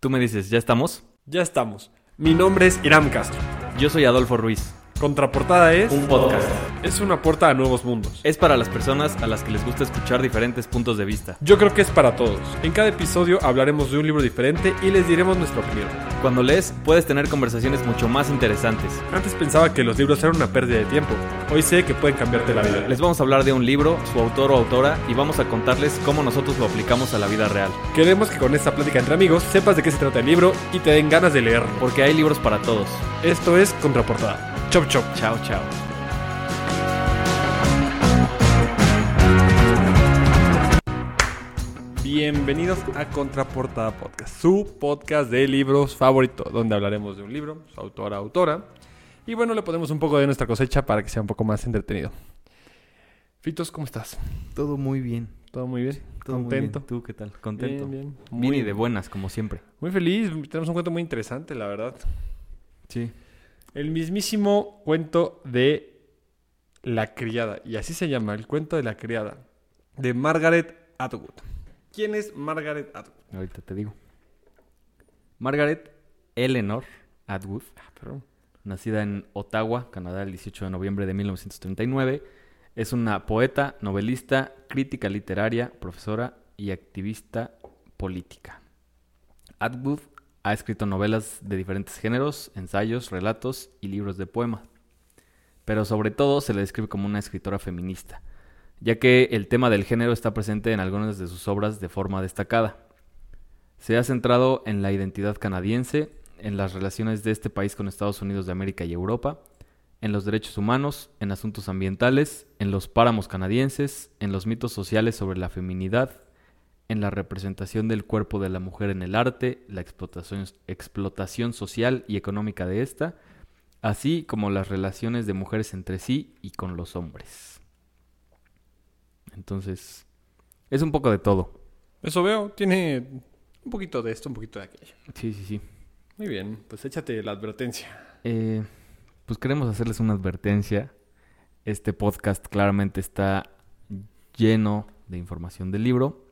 Tú me dices, ¿ya estamos? Ya estamos. Mi nombre es Iram Castro. Yo soy Adolfo Ruiz. Contraportada es Un podcast. Es una puerta a nuevos mundos. Es para las personas a las que les gusta escuchar diferentes puntos de vista. Yo creo que es para todos. En cada episodio hablaremos de un libro diferente y les diremos nuestra opinión. Cuando lees, puedes tener conversaciones mucho más interesantes. Antes pensaba que los libros eran una pérdida de tiempo. Hoy sé que pueden cambiarte la vida. Les vamos a hablar de un libro, su autor o autora, y vamos a contarles cómo nosotros lo aplicamos a la vida real. Queremos que con esta plática entre amigos sepas de qué se trata el libro y te den ganas de leerlo. Porque hay libros para todos. Esto es Contraportada. Chop chop. Chao, chao. Bienvenidos a Contraportada Podcast, su podcast de libros favorito, donde hablaremos de un libro, su autora, autora, y bueno, le ponemos un poco de nuestra cosecha para que sea un poco más entretenido. Fitos, ¿cómo estás? Todo muy bien. ¿Todo muy bien? Todo muy ¿Contento? bien. ¿Tú qué tal? Contento. Bien, bien. Bien Muy, y de buenas, como siempre. muy feliz, tenemos un cuento muy interesante, la verdad. Sí. El mismísimo cuento de La criada, y así se llama, el cuento de la criada, de Margaret Atwood. ¿Quién es Margaret Atwood? Ahorita te digo. Margaret Eleanor Atwood, Ah, nacida en Ottawa, Canadá, el 18 de noviembre de 1939, es una poeta, novelista, crítica literaria, profesora y activista política. Atwood ha escrito novelas de diferentes géneros, ensayos, relatos y libros de poema. Pero sobre todo se le describe como una escritora feminista, ya que el tema del género está presente en algunas de sus obras de forma destacada. Se ha centrado en la identidad canadiense, en las relaciones de este país con Estados Unidos de América y Europa, en los derechos humanos, en asuntos ambientales, en los páramos canadienses, en los mitos sociales sobre la feminidad, en la representación del cuerpo de la mujer en el arte, la explotación, explotación social y económica de ésta, así como las relaciones de mujeres entre sí y con los hombres. Entonces, es un poco de todo. Eso veo, tiene un poquito de esto, un poquito de aquello. Sí, sí, sí. Muy bien, pues échate la advertencia. Eh, pues queremos hacerles una advertencia. Este podcast claramente está lleno de información del libro.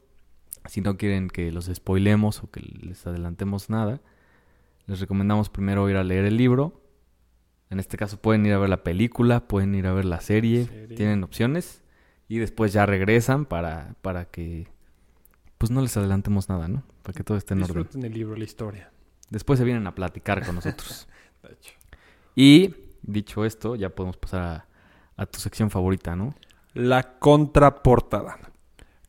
Si no quieren que los spoilemos o que les adelantemos nada, les recomendamos primero ir a leer el libro. En este caso pueden ir a ver la película, pueden ir a ver la serie, Serie. tienen opciones. Y después ya regresan para, para que pues no les adelantemos nada, ¿no? Para que todo esté en orden. Disfruten el libro, la historia. Después se vienen a platicar con nosotros. De hecho. Y dicho esto, ya podemos pasar a, a tu sección favorita, ¿no? La contraportada.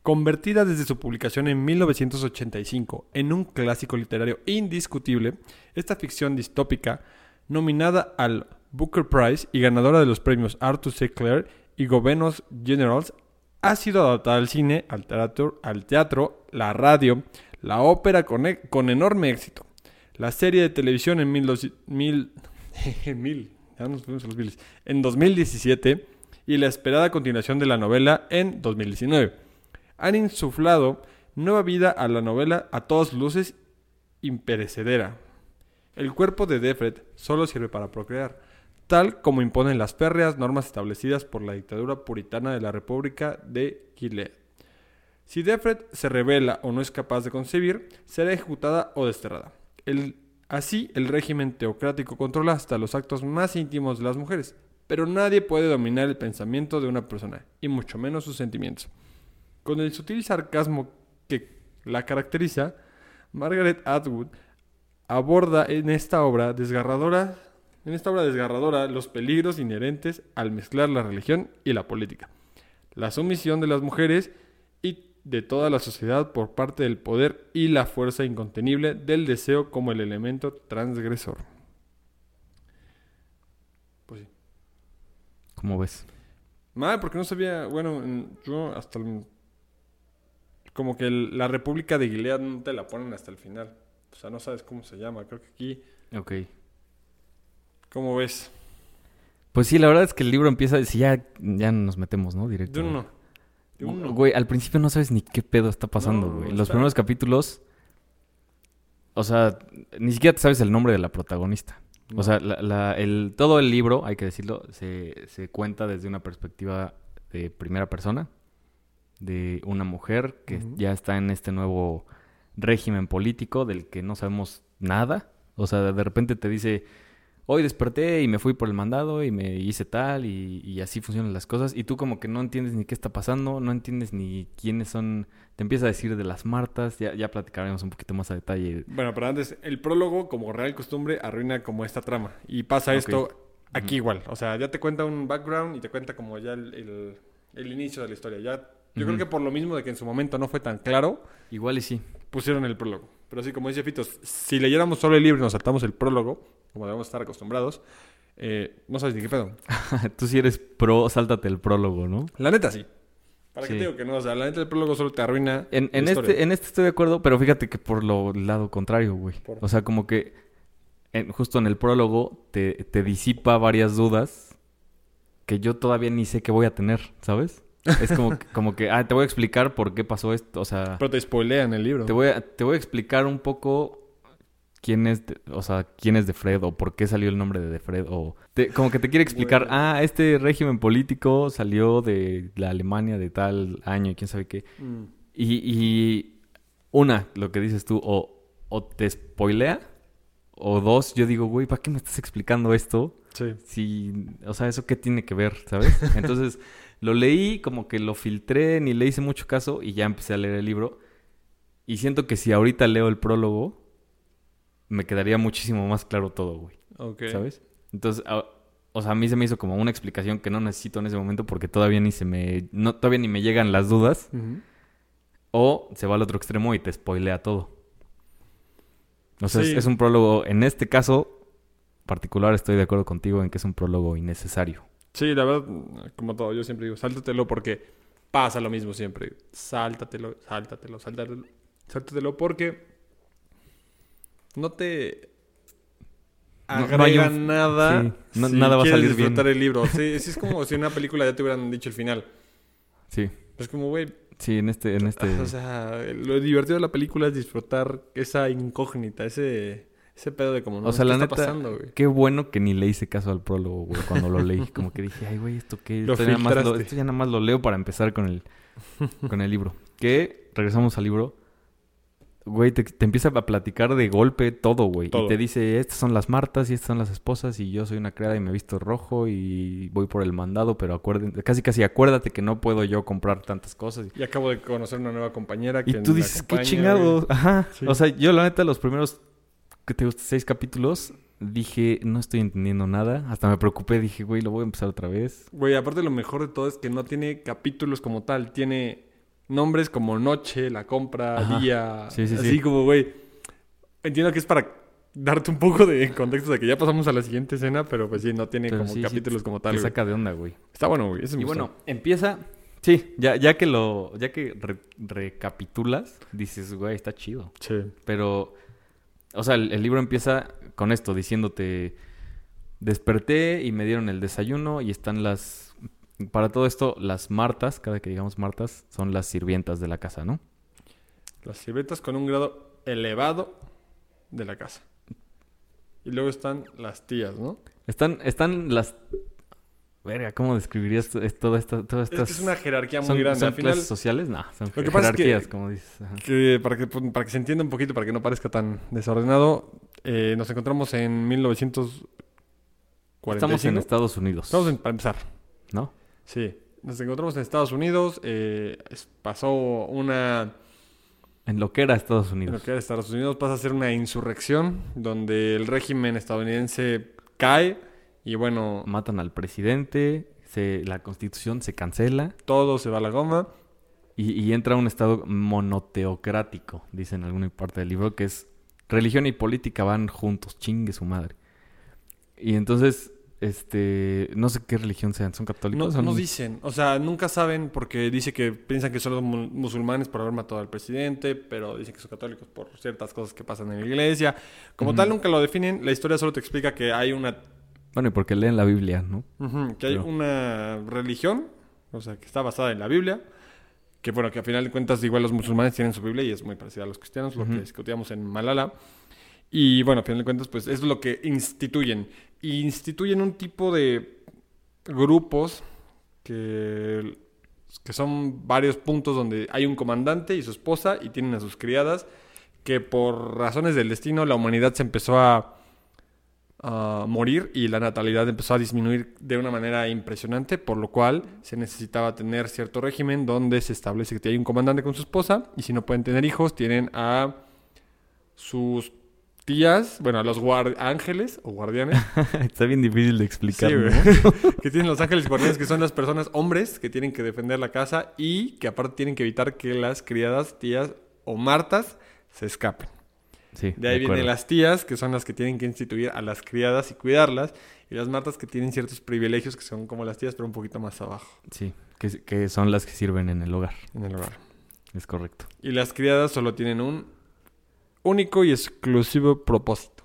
Convertida desde su publicación en 1985 en un clásico literario indiscutible, esta ficción distópica, nominada al Booker Prize y ganadora de los premios Arthur C. Clarke y Governor's Generals, ha sido adaptada al cine, al teatro, al teatro la radio, la ópera con, e- con enorme éxito. La serie de televisión en, mil, mil- mil, ya nos los miles, en 2017 y la esperada continuación de la novela en 2019. Han insuflado nueva vida a la novela a todas luces imperecedera. El cuerpo de Defred solo sirve para procrear, tal como imponen las férreas normas establecidas por la dictadura puritana de la República de Gilead. Si Defred se revela o no es capaz de concebir, será ejecutada o desterrada. Así, el régimen teocrático controla hasta los actos más íntimos de las mujeres, pero nadie puede dominar el pensamiento de una persona, y mucho menos sus sentimientos. Con el sutil sarcasmo que la caracteriza, Margaret Atwood aborda en esta obra desgarradora, en esta obra desgarradora los peligros inherentes al mezclar la religión y la política, la sumisión de las mujeres y de toda la sociedad por parte del poder y la fuerza incontenible del deseo como el elemento transgresor. Pues sí. ¿Cómo ves? Mal, porque no sabía, bueno, en- yo hasta el- como que el- la República de Gilead no te la ponen hasta el final. O sea, no sabes cómo se llama. Creo que aquí, Ok. ¿Cómo ves? Pues sí, la verdad es que el libro empieza, si ya, ya nos metemos, ¿no? Directo. De uno. De uno. Güey, al principio no sabes ni qué pedo está pasando, No, güey. Los está- primeros capítulos, o sea, ni siquiera te sabes el nombre de la protagonista. No. O sea, la- la- el, todo el libro, hay que decirlo, se, se cuenta desde una perspectiva de primera persona, de una mujer que ya está en este nuevo régimen político del que no sabemos nada. O sea, de repente te dice, hoy desperté y me fui por el mandado y me hice tal y, y así funcionan las cosas. Y tú como que no entiendes ni qué está pasando, no entiendes ni quiénes son. Te empieza a decir de las Martas, ya, ya platicaremos un poquito más a detalle. Bueno, pero antes, el prólogo, como real costumbre, arruina como esta trama. Y pasa esto aquí igual. O sea, ya te cuenta un background y te cuenta como ya el, el- el inicio de la historia. Ya, yo creo que por lo mismo de que en su momento no fue tan claro, Igual y sí. pusieron el prólogo. Pero así como dice Fitos, si leyéramos solo el libro y nos saltamos el prólogo, como debemos estar acostumbrados, eh, no sabes ni qué pedo. tú si eres pro, sáltate el prólogo, ¿no? La neta sí. ¿Para qué Sí. te digo que no? O sea, la neta el prólogo solo te arruina En, este, en este estoy de acuerdo, pero fíjate que por lo lado contrario, güey. Por- O sea, como que en- justo en el prólogo te, te disipa varias dudas que yo todavía ni sé que voy a tener, ¿sabes? Es como que, como que, ah, te voy a explicar por qué pasó esto. O sea, Pero te spoilean el libro. te voy a, te voy a explicar un poco quién es, de- o sea, quién es de Fred o por qué salió el nombre de Fred o te- como que te quiere explicar, ah, este régimen político salió de la Alemania de tal año y quién sabe qué. Mm. Y, y una, lo que dices tú, o, o te spoilea, o dos, yo digo, güey, ¿para qué me estás explicando esto? Sí. Si, o sea, ¿eso qué tiene que ver, sabes? Entonces, lo leí, como que lo filtré, ni le hice mucho caso, y ya empecé a leer el libro. Y siento que si ahorita leo el prólogo, me quedaría muchísimo más claro todo, güey, Ok. ¿sabes? Entonces, a- o sea, a mí se me hizo como una explicación que no necesito en ese momento porque todavía ni se me, no, todavía ni me llegan las dudas. O se va al otro extremo y te spoilea todo. O sea, es, un prólogo. En este caso particular estoy de acuerdo contigo en que es un prólogo innecesario. Sí, la verdad, como todo, yo siempre digo, sáltatelo porque pasa lo mismo siempre. Sáltatelo, sáltatelo, sáltatelo, sáltatelo porque no te No- no agrega hay un- nada. sí, no- si nada va a salir bien. disfrutar el libro. Sí, sí, es como si en una película ya te hubieran dicho el final. Sí, Es como, güey, sí, en este, en este. o sea, lo divertido de la película es disfrutar esa incógnita, ese, ese pedo de como, no, o sea, ¿qué la está neta, pasando, güey? qué bueno que ni le hice caso al prólogo, güey, cuando lo leí. Como que dije, ay, güey, ¿esto qué? Esto ya, nada más lo, esto ya nada más lo leo para empezar con el, con el libro. Que, regresamos al libro, güey, te, te empieza a platicar de golpe todo, güey. Todo. Y te dice, estas son las Martas y estas son las esposas y yo soy una criada y me he visto rojo y voy por el mandado, pero acuerden, casi casi acuérdate que no puedo yo comprar tantas cosas. Y acabo de conocer una nueva compañera que Y tú dices, qué chingado. güey". Ajá. Sí. O sea, yo la neta, los primeros, que te gusta, seis capítulos, dije, no estoy entendiendo nada. Hasta me preocupé, dije, güey, lo voy a empezar otra vez. Güey, aparte lo mejor de todo es que no tiene capítulos como tal, tiene nombres como noche, la compra, Ajá. día, Sí, sí, así sí. como, güey. Entiendo que es para darte un poco de contexto de que ya pasamos a la siguiente escena, pero pues sí, no tiene Pero como sí, sí, capítulos como tal. Te saca de onda, güey. Está bueno, güey. me Y bueno, empieza... Sí, ya, ya que lo... Ya que re- recapitulas, dices, güey, está chido. Sí. Pero... O sea, el, el libro empieza con esto, diciéndote... Desperté y me dieron el desayuno y están las... Para todo esto, las Martas, cada que digamos Martas, son las sirvientas de la casa, ¿no? Las sirvientas con un grado elevado de la casa. Y luego están las tías, ¿no? Están, están las... Verga, ¿cómo describirías to- es- toda esta, todas Es estas... que es una jerarquía muy ¿Son, grande. son Al final, clases sociales? No, son Lo que pasa es que- jerarquías, como dices. ajá. que para, que para que se entienda un poquito, para que no parezca tan desordenado, eh, nos encontramos en 1945. Estamos en Estados Unidos, Estamos en- para empezar. ¿no? Sí. Nos encontramos en Estados Unidos. eh, es- pasó una. En lo que era Estados En Unidos. lo que era Estados Unidos pasa a ser una insurrección donde el régimen estadounidense cae y bueno, Matan al presidente, se, la constitución se cancela todo se va a la goma. y, y entra un estado monoteocrático, dice en alguna parte del libro, que es religión y política van juntos, chingue su madre. Y entonces, este, no sé qué religión sean, ¿son No, católicos? no ¿Son- dicen, o sea, nunca saben porque dice que piensan que son los mu- musulmanes por haber matado al presidente, pero dicen que son católicos por ciertas cosas que pasan en la iglesia. Como tal, nunca lo definen. La historia solo te explica que hay una, Bueno, y porque leen la Biblia, ¿no? que hay Pero- una religión, o sea, que está basada en la Biblia. Que bueno, que al final de cuentas, igual los musulmanes tienen su Biblia y es muy parecida a los cristianos, lo que discutíamos en Malala. Y bueno, al final de cuentas, pues es lo que instituyen. Y instituyen un tipo de grupos que, que son varios puntos donde hay un comandante y su esposa y tienen a sus criadas que por razones del destino la humanidad se empezó a, a morir y la natalidad empezó a disminuir de una manera impresionante, por lo cual se necesitaba tener cierto régimen donde se establece que hay un comandante con su esposa y si no pueden tener hijos tienen a sus tías, bueno, a los ángeles o guardianes Está bien difícil de explicar. Sí, ¿no? que tienen los ángeles guardianes, que son las personas hombres que tienen que defender la casa y que aparte tienen que evitar que las criadas, tías o martas se escapen. Sí, De ahí vienen acuerdo. las tías, que son las que tienen que instituir a las criadas y cuidarlas, y las martas que tienen ciertos privilegios que son como las tías, pero un poquito más abajo Sí, que, que son las que sirven en el hogar. en el hogar. Es correcto. Y las criadas solo tienen un único y exclusivo propósito.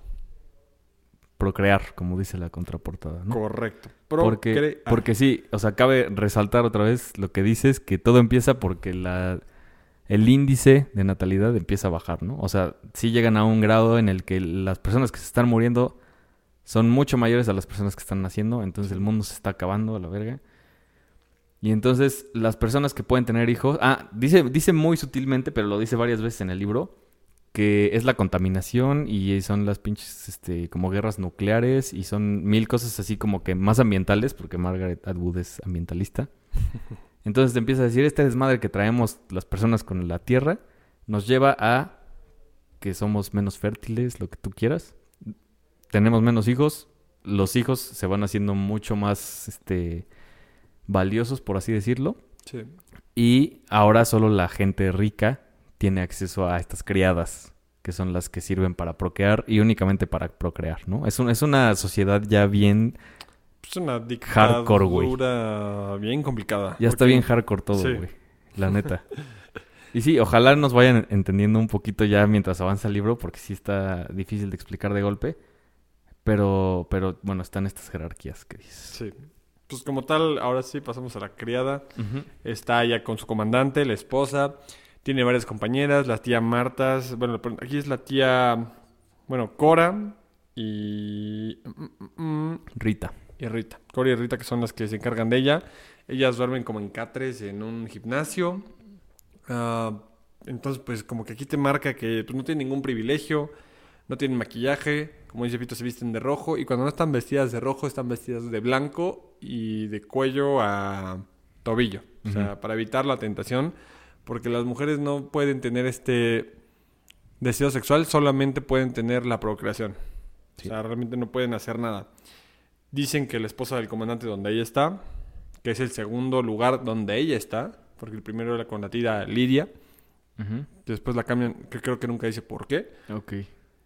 Procrear, como dice la contraportada, ¿no? Correcto. Porque, porque sí, o sea, cabe resaltar otra vez lo que dices, que todo empieza porque la, el índice de natalidad empieza a bajar, ¿no? O sea, sí llegan a un grado en el que las personas que se están muriendo son mucho mayores a las personas que están naciendo, entonces el mundo se está acabando a la verga. Y entonces las personas que pueden tener hijos, ah, dice, dice muy sutilmente, pero lo dice varias veces en el libro, que es la contaminación y son las pinches, este, como guerras nucleares y son mil cosas así como que más ambientales, porque Margaret Atwood es ambientalista. Entonces te empieza a decir, este desmadre que traemos las personas con la Tierra nos lleva a que somos menos fértiles, lo que tú quieras. Tenemos menos hijos, los hijos se van haciendo mucho más, este, valiosos, por así decirlo. Sí. Y ahora solo la gente rica tiene acceso a estas criadas, que son las que sirven para procrear y únicamente para procrear, ¿no? Es, un- es una sociedad ya bien... Es una Hardcore, güey. dictadura bien complicada. Ya está bien hardcore todo, Sí. güey. La neta. Y sí, ojalá nos vayan entendiendo un poquito ya mientras avanza el libro, porque sí está difícil de explicar de golpe. Pero, pero bueno, están estas jerarquías que dices. Sí. Pues como tal, ahora sí pasamos a la criada. Está ella con su comandante, la esposa. Tiene varias compañeras, la tía Martas. Bueno, aquí es la tía, bueno, Cora y, mm, mm, mm, Rita. Y Rita. Cora y Rita que son las que se encargan de ella. Ellas duermen como en catres en un gimnasio. Ah, entonces, pues como que aquí te marca que pues, no tienen ningún privilegio, no tienen maquillaje, como dice Pito, se visten de rojo y cuando no están vestidas de rojo, están vestidas de blanco y de cuello a tobillo. O sea, para evitar la tentación, porque las mujeres no pueden tener este deseo sexual, solamente pueden tener la procreación. Sí. O sea, realmente no pueden hacer nada. Dicen que la esposa del comandante donde ella está, que es el segundo lugar donde ella está, porque el primero era con la tía Lidia, Ujú. después la cambian, que creo que nunca dice por qué. Ok.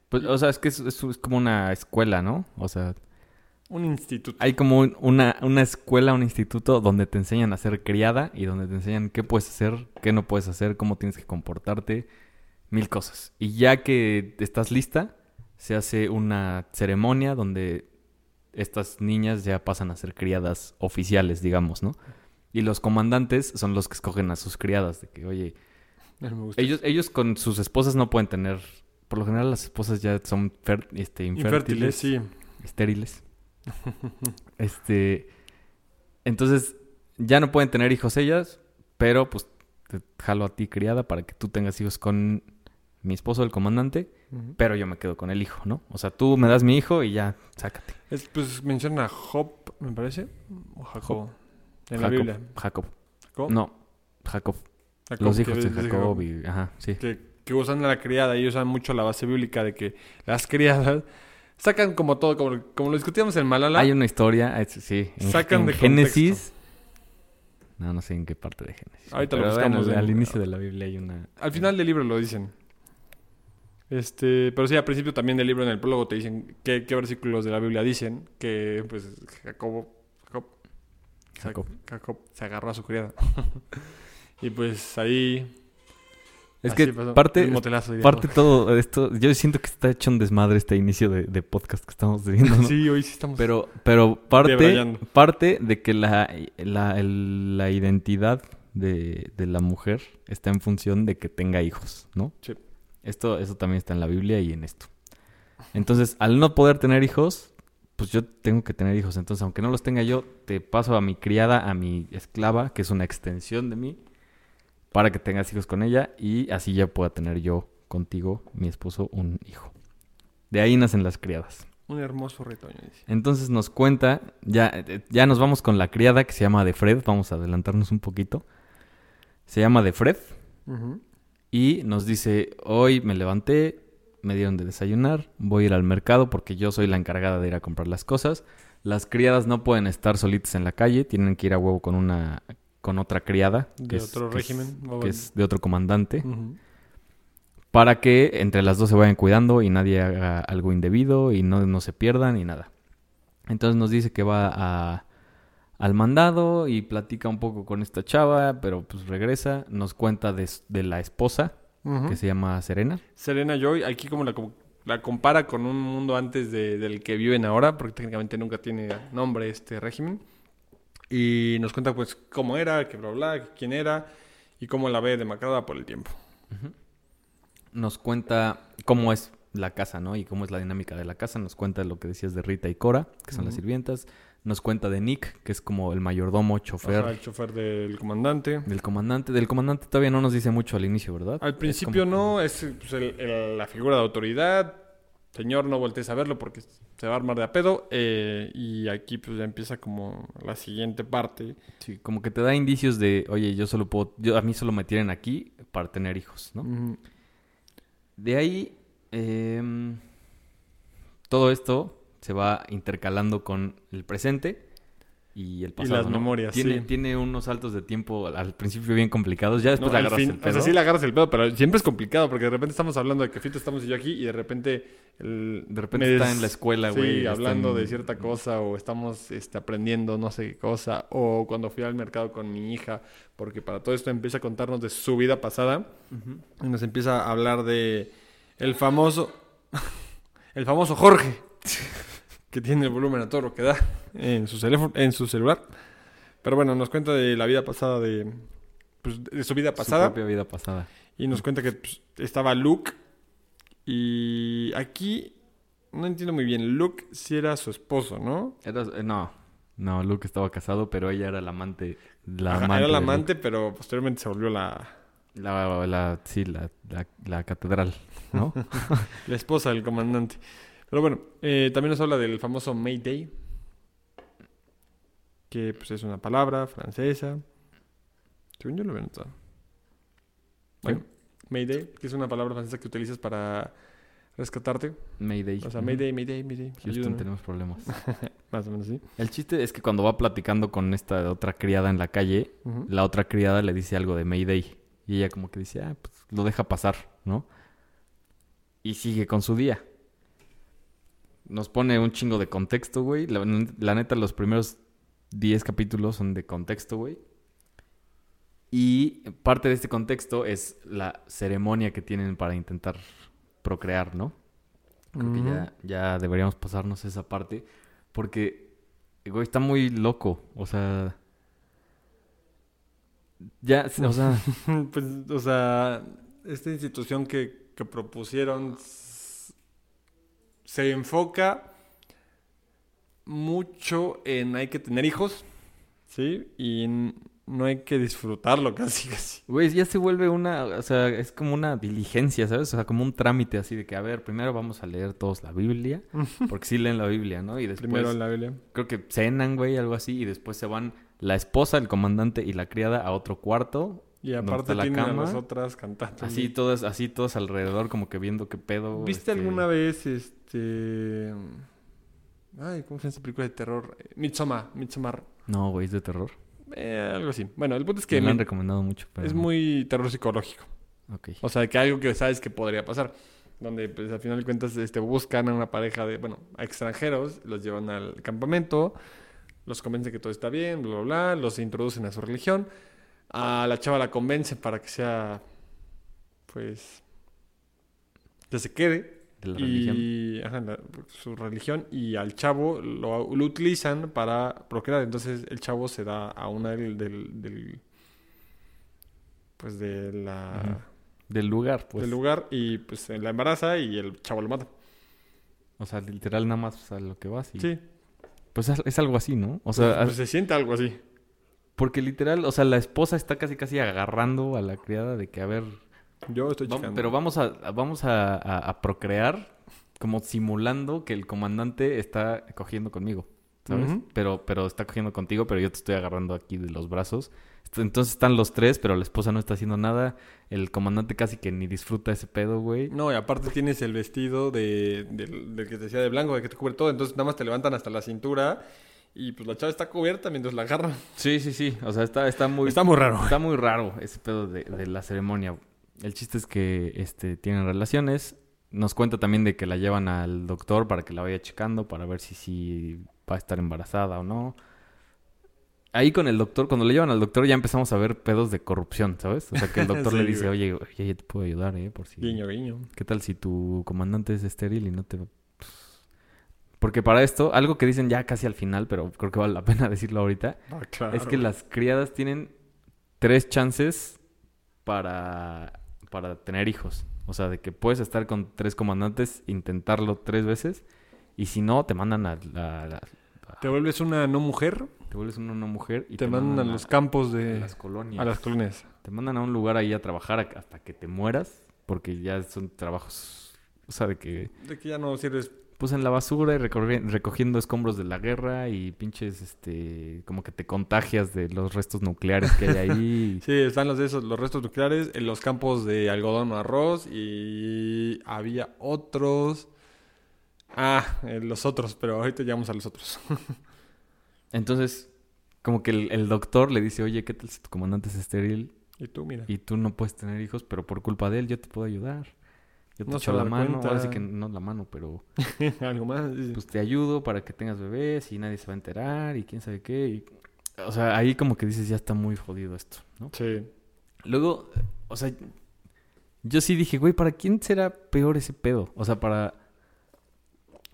Pues, o sea, es que es, es- es como una escuela, ¿no? O sea, Un instituto. hay como un- una, una escuela, un instituto donde te enseñan a ser criada y donde te enseñan qué puedes hacer, qué no puedes hacer, cómo tienes que comportarte, mil cosas. Y ya que estás lista, se hace una ceremonia donde estas niñas ya pasan a ser criadas oficiales, digamos, ¿no? Y los comandantes son los que escogen a sus criadas, de que, oye, ellos, ellos con sus esposas no pueden tener, por lo general las esposas ya son fer- este, Infértiles, sí. estériles. este, entonces ya no pueden tener hijos ellas, pero pues te jalo a ti criada para que tú tengas hijos con mi esposo, el comandante, Pero yo me quedo con el hijo, ¿no? O sea, tú me das mi hijo y ya, sácate. Es, pues menciona a Job, me parece, o Jacob. En la Biblia. Jacob. Jacob. No, Jacob. Jacob, Los hijos de Jacob y... Ajá, sí. que, que usan a la criada y usan mucho la base bíblica de que las criadas sacan como todo, como, como lo discutíamos en Malala. Hay una historia, es- sí, en, Sacan en de Génesis. No, no sé en qué parte de Génesis. Ahorita lo buscamos bueno, en- al inicio de la Biblia hay una... Al final del libro lo dicen. Este, pero sí, al principio también del libro en el prólogo te dicen qué, qué versículos de la Biblia dicen que pues Jacobo, Jacob, Jacob. Jacob se agarró a su criada. y pues ahí Es así que pasó, parte, diríamos. parte todo esto... Yo siento que está hecho un desmadre este inicio de, de podcast que estamos viendo, ¿no? Sí, hoy sí estamos Pero, pero parte, Debrayando. parte de que la, la, el- la identidad de, de la mujer está en función de que tenga hijos, ¿no? Sí. Esto, eso también está en la Biblia y en esto. Entonces, al no poder tener hijos, pues yo tengo que tener hijos. Entonces, aunque no los tenga yo, te paso a mi criada, a mi esclava, que es una extensión de mí, para que tengas hijos con ella y así ya pueda tener yo contigo, mi esposo, un hijo. De ahí nacen las criadas. Un hermoso retoño, dice. Entonces nos cuenta, ya, ya nos vamos con la criada que se llama de Fred, vamos a adelantarnos un poquito. Se llama de Fred Ujú. Y nos dice, hoy me levanté, me dieron de desayunar, voy a ir al mercado porque yo soy la encargada de ir a comprar las cosas. Las criadas no pueden estar solitas en la calle, tienen que ir a huevo con una con otra criada De que es- otro que es- régimen. o- que es de otro comandante para que entre las dos se vayan cuidando y nadie haga algo indebido y no, no se pierdan y nada. Entonces nos dice que va a, al mandado y platica un poco con esta chava, pero pues regresa, nos cuenta de, de la esposa, que se llama Serena. Serena Joy, aquí como la, la compara con un mundo antes de- del que viven ahora, porque técnicamente nunca tiene nombre este régimen. Y nos cuenta pues cómo era, que bla bla, quién era y cómo la ve demacrada por el tiempo. Nos cuenta cómo es la casa, ¿no? Y cómo es la dinámica de la casa. Nos cuenta lo que decías de Rita y Cora, que son las sirvientas. Nos cuenta de Nick, que es como el mayordomo, chofer Ajá, el chofer del comandante. del comandante. Del comandante todavía no nos dice mucho al inicio, ¿verdad? Al Es principio como- no, es pues, el- el- la figura de autoridad. Señor, no voltees a verlo porque se va a armar de a pedo. eh, y aquí pues ya empieza como la siguiente parte. Sí, como que te da indicios de, oye, yo solo puedo, yo, a mí solo me tienen aquí para tener hijos, ¿no? De ahí, em, todo esto se va intercalando con el presente y el pasado. las ¿no? memorias, Tiene, sí. tiene unos saltos de tiempo al principio bien complicados, ya después No, le al agarras fin- el O pedo. sea, sí le agarras el pedo, pero siempre es complicado porque de repente estamos hablando de que Fito estamos y yo aquí y de repente... el- De repente está en la escuela, Sí, güey. está hablando en- de cierta cosa o estamos este, aprendiendo no sé qué cosa. O cuando fui al mercado con mi hija, porque para todo esto empieza a contarnos de su vida pasada. Y nos empieza a hablar de el famoso... el famoso Jorge. que tiene el volumen a todo lo que da en su, teléfono, en su celular. Pero bueno, nos cuenta de la vida pasada de... pues, de su vida Su pasada. propia vida pasada. Y nos cuenta que pues, estaba Luke. Y aquí no entiendo muy bien. Luke sí era su esposo, ¿no? Era- no, no, Luke estaba casado, pero ella era la amante. La Ajá, amante era la Luke. amante, pero posteriormente se volvió la, La, la, sí, la, la, la catedral, ¿no? la esposa del comandante. Pero bueno, eh, también nos habla del famoso Mayday. Que pues es una palabra francesa. Según yo lo había notado. Bueno, Mayday, que es una palabra francesa que utilizas para rescatarte. Mayday. O sea. Mayday, Mayday, Mayday. Houston, ayúdame. tenemos problemas. Más o menos así. El chiste es que cuando va platicando con esta otra criada en la calle, la otra criada le dice algo de Mayday. Y ella como que dice, ah, pues lo deja pasar, ¿no? Y sigue con su día. Nos pone un chingo de contexto, güey. La, la neta, los primeros 10 capítulos son de contexto, güey. Y parte de este contexto es la ceremonia que tienen para intentar procrear, ¿no? Creo que ya, ya deberíamos pasarnos esa parte. Porque, güey, está muy loco. O sea. Ya, o sea. Pues, o sea, esta institución que, que propusieron se enfoca mucho en hay que tener hijos, ¿sí? Y no hay que disfrutarlo casi, casi. Güey, ya se vuelve una. O sea, es como una diligencia, ¿sabes? O sea, como un trámite así de que, a ver, primero vamos a leer todos la Biblia. Porque sí leen la Biblia, ¿no? Y después. Primero la Biblia. Creo que cenan, güey, algo así. Y después se van la esposa, el comandante y la criada a otro cuarto. Y aparte la tienen cama. a las otras cantando. Así todas, así todos alrededor, como que viendo qué pedo. ¿Viste este, alguna vez este... Ay, ¿cómo se llama esa película de terror? Midsommar, Midsommar. No, güey, es de terror. Eh, algo así. Bueno, el punto es Que me lo han mi- recomendado mucho, pero. es muy terror psicológico. Ok. O sea, que algo que sabes que podría pasar. Donde, pues, al final de cuentas, este, buscan a una pareja de, bueno, a extranjeros, los llevan al campamento, los convencen que todo está bien, bla, bla, bla, los introducen a su religión. A la chava la convencen para que sea, pues, que se quede. De la y, religión. ajá, la- su religión. Y al chavo lo, lo utilizan para procrear. Entonces, el chavo se da a una del, del, del- pues, de la. Del lugar, pues. del lugar y pues la embaraza y el chavo lo mata. O sea, literal nada más a lo que vas y... Sí. Pues es, algo así, ¿no? O sea, pues se siente algo así. porque literal, o sea, la esposa está casi casi agarrando a la criada de que, a ver, Yo estoy checando. pero vamos a, vamos a, a- a procrear como simulando que el comandante está cogiendo conmigo, ¿sabes? Pero, pero está cogiendo contigo, pero yo te estoy agarrando aquí de los brazos. Entonces están los tres, pero la esposa no está haciendo nada. El comandante casi que ni disfruta ese pedo, güey. No, y aparte tienes el vestido de, del, del que te decía de blanco, de que te cubre todo. Entonces nada más te levantan hasta la cintura y pues la chava está cubierta mientras la agarran. Sí, sí, sí. O sea, está, está muy... Está muy raro. Está muy raro ese pedo de, de la ceremonia. El chiste es que este, tienen relaciones. Nos cuenta también de que la llevan al doctor para que la vaya checando, para ver si sí va a estar embarazada o no. Ahí con el doctor, cuando le llevan al doctor ya empezamos a ver pedos de corrupción, ¿sabes? O sea, que el doctor le dice, oye, oye, ya te puedo ayudar, ¿eh? Por si... Guiño, guiño. ¿Qué tal si tu comandante es estéril y no te... Porque para esto, algo que dicen ya casi al final, pero creo que vale la pena decirlo ahorita, Ah, claro. es que las criadas tienen tres chances para, para tener hijos. O sea, de que puedes estar con tres comandantes, intentarlo tres veces, y si no, te mandan a la... la- a- Te vuelves una no mujer, te vuelves una, una mujer y te, mandan a los campos a de... las colonias. A las colonias. Te mandan a un lugar ahí a trabajar hasta que te mueras, porque ya son trabajos... O sea, de que... De que ya no sirves... Pues en la basura y recogiendo escombros de la guerra y pinches, este... Como que te contagias de los restos nucleares que hay ahí. Sí, están los de esos, los restos nucleares, en los campos de algodón o arroz y había otros... Ah, eh, los otros, pero ahorita llegamos a los otros. Entonces, como que el, el doctor le dice, oye, ¿qué tal si tu comandante es estéril y tú, mira. y tú no puedes tener hijos, pero por culpa de él yo te puedo ayudar? Yo te No echo la mano, ahora sí que no la mano, pero Algo más. sí. pues te ayudo para que tengas bebés y nadie se va a enterar y quién sabe qué. y- o sea, ahí como que dices, ya está muy jodido esto, ¿no? Sí. Luego, o sea, yo sí dije, güey, ¿para quién será peor ese pedo? O sea, para,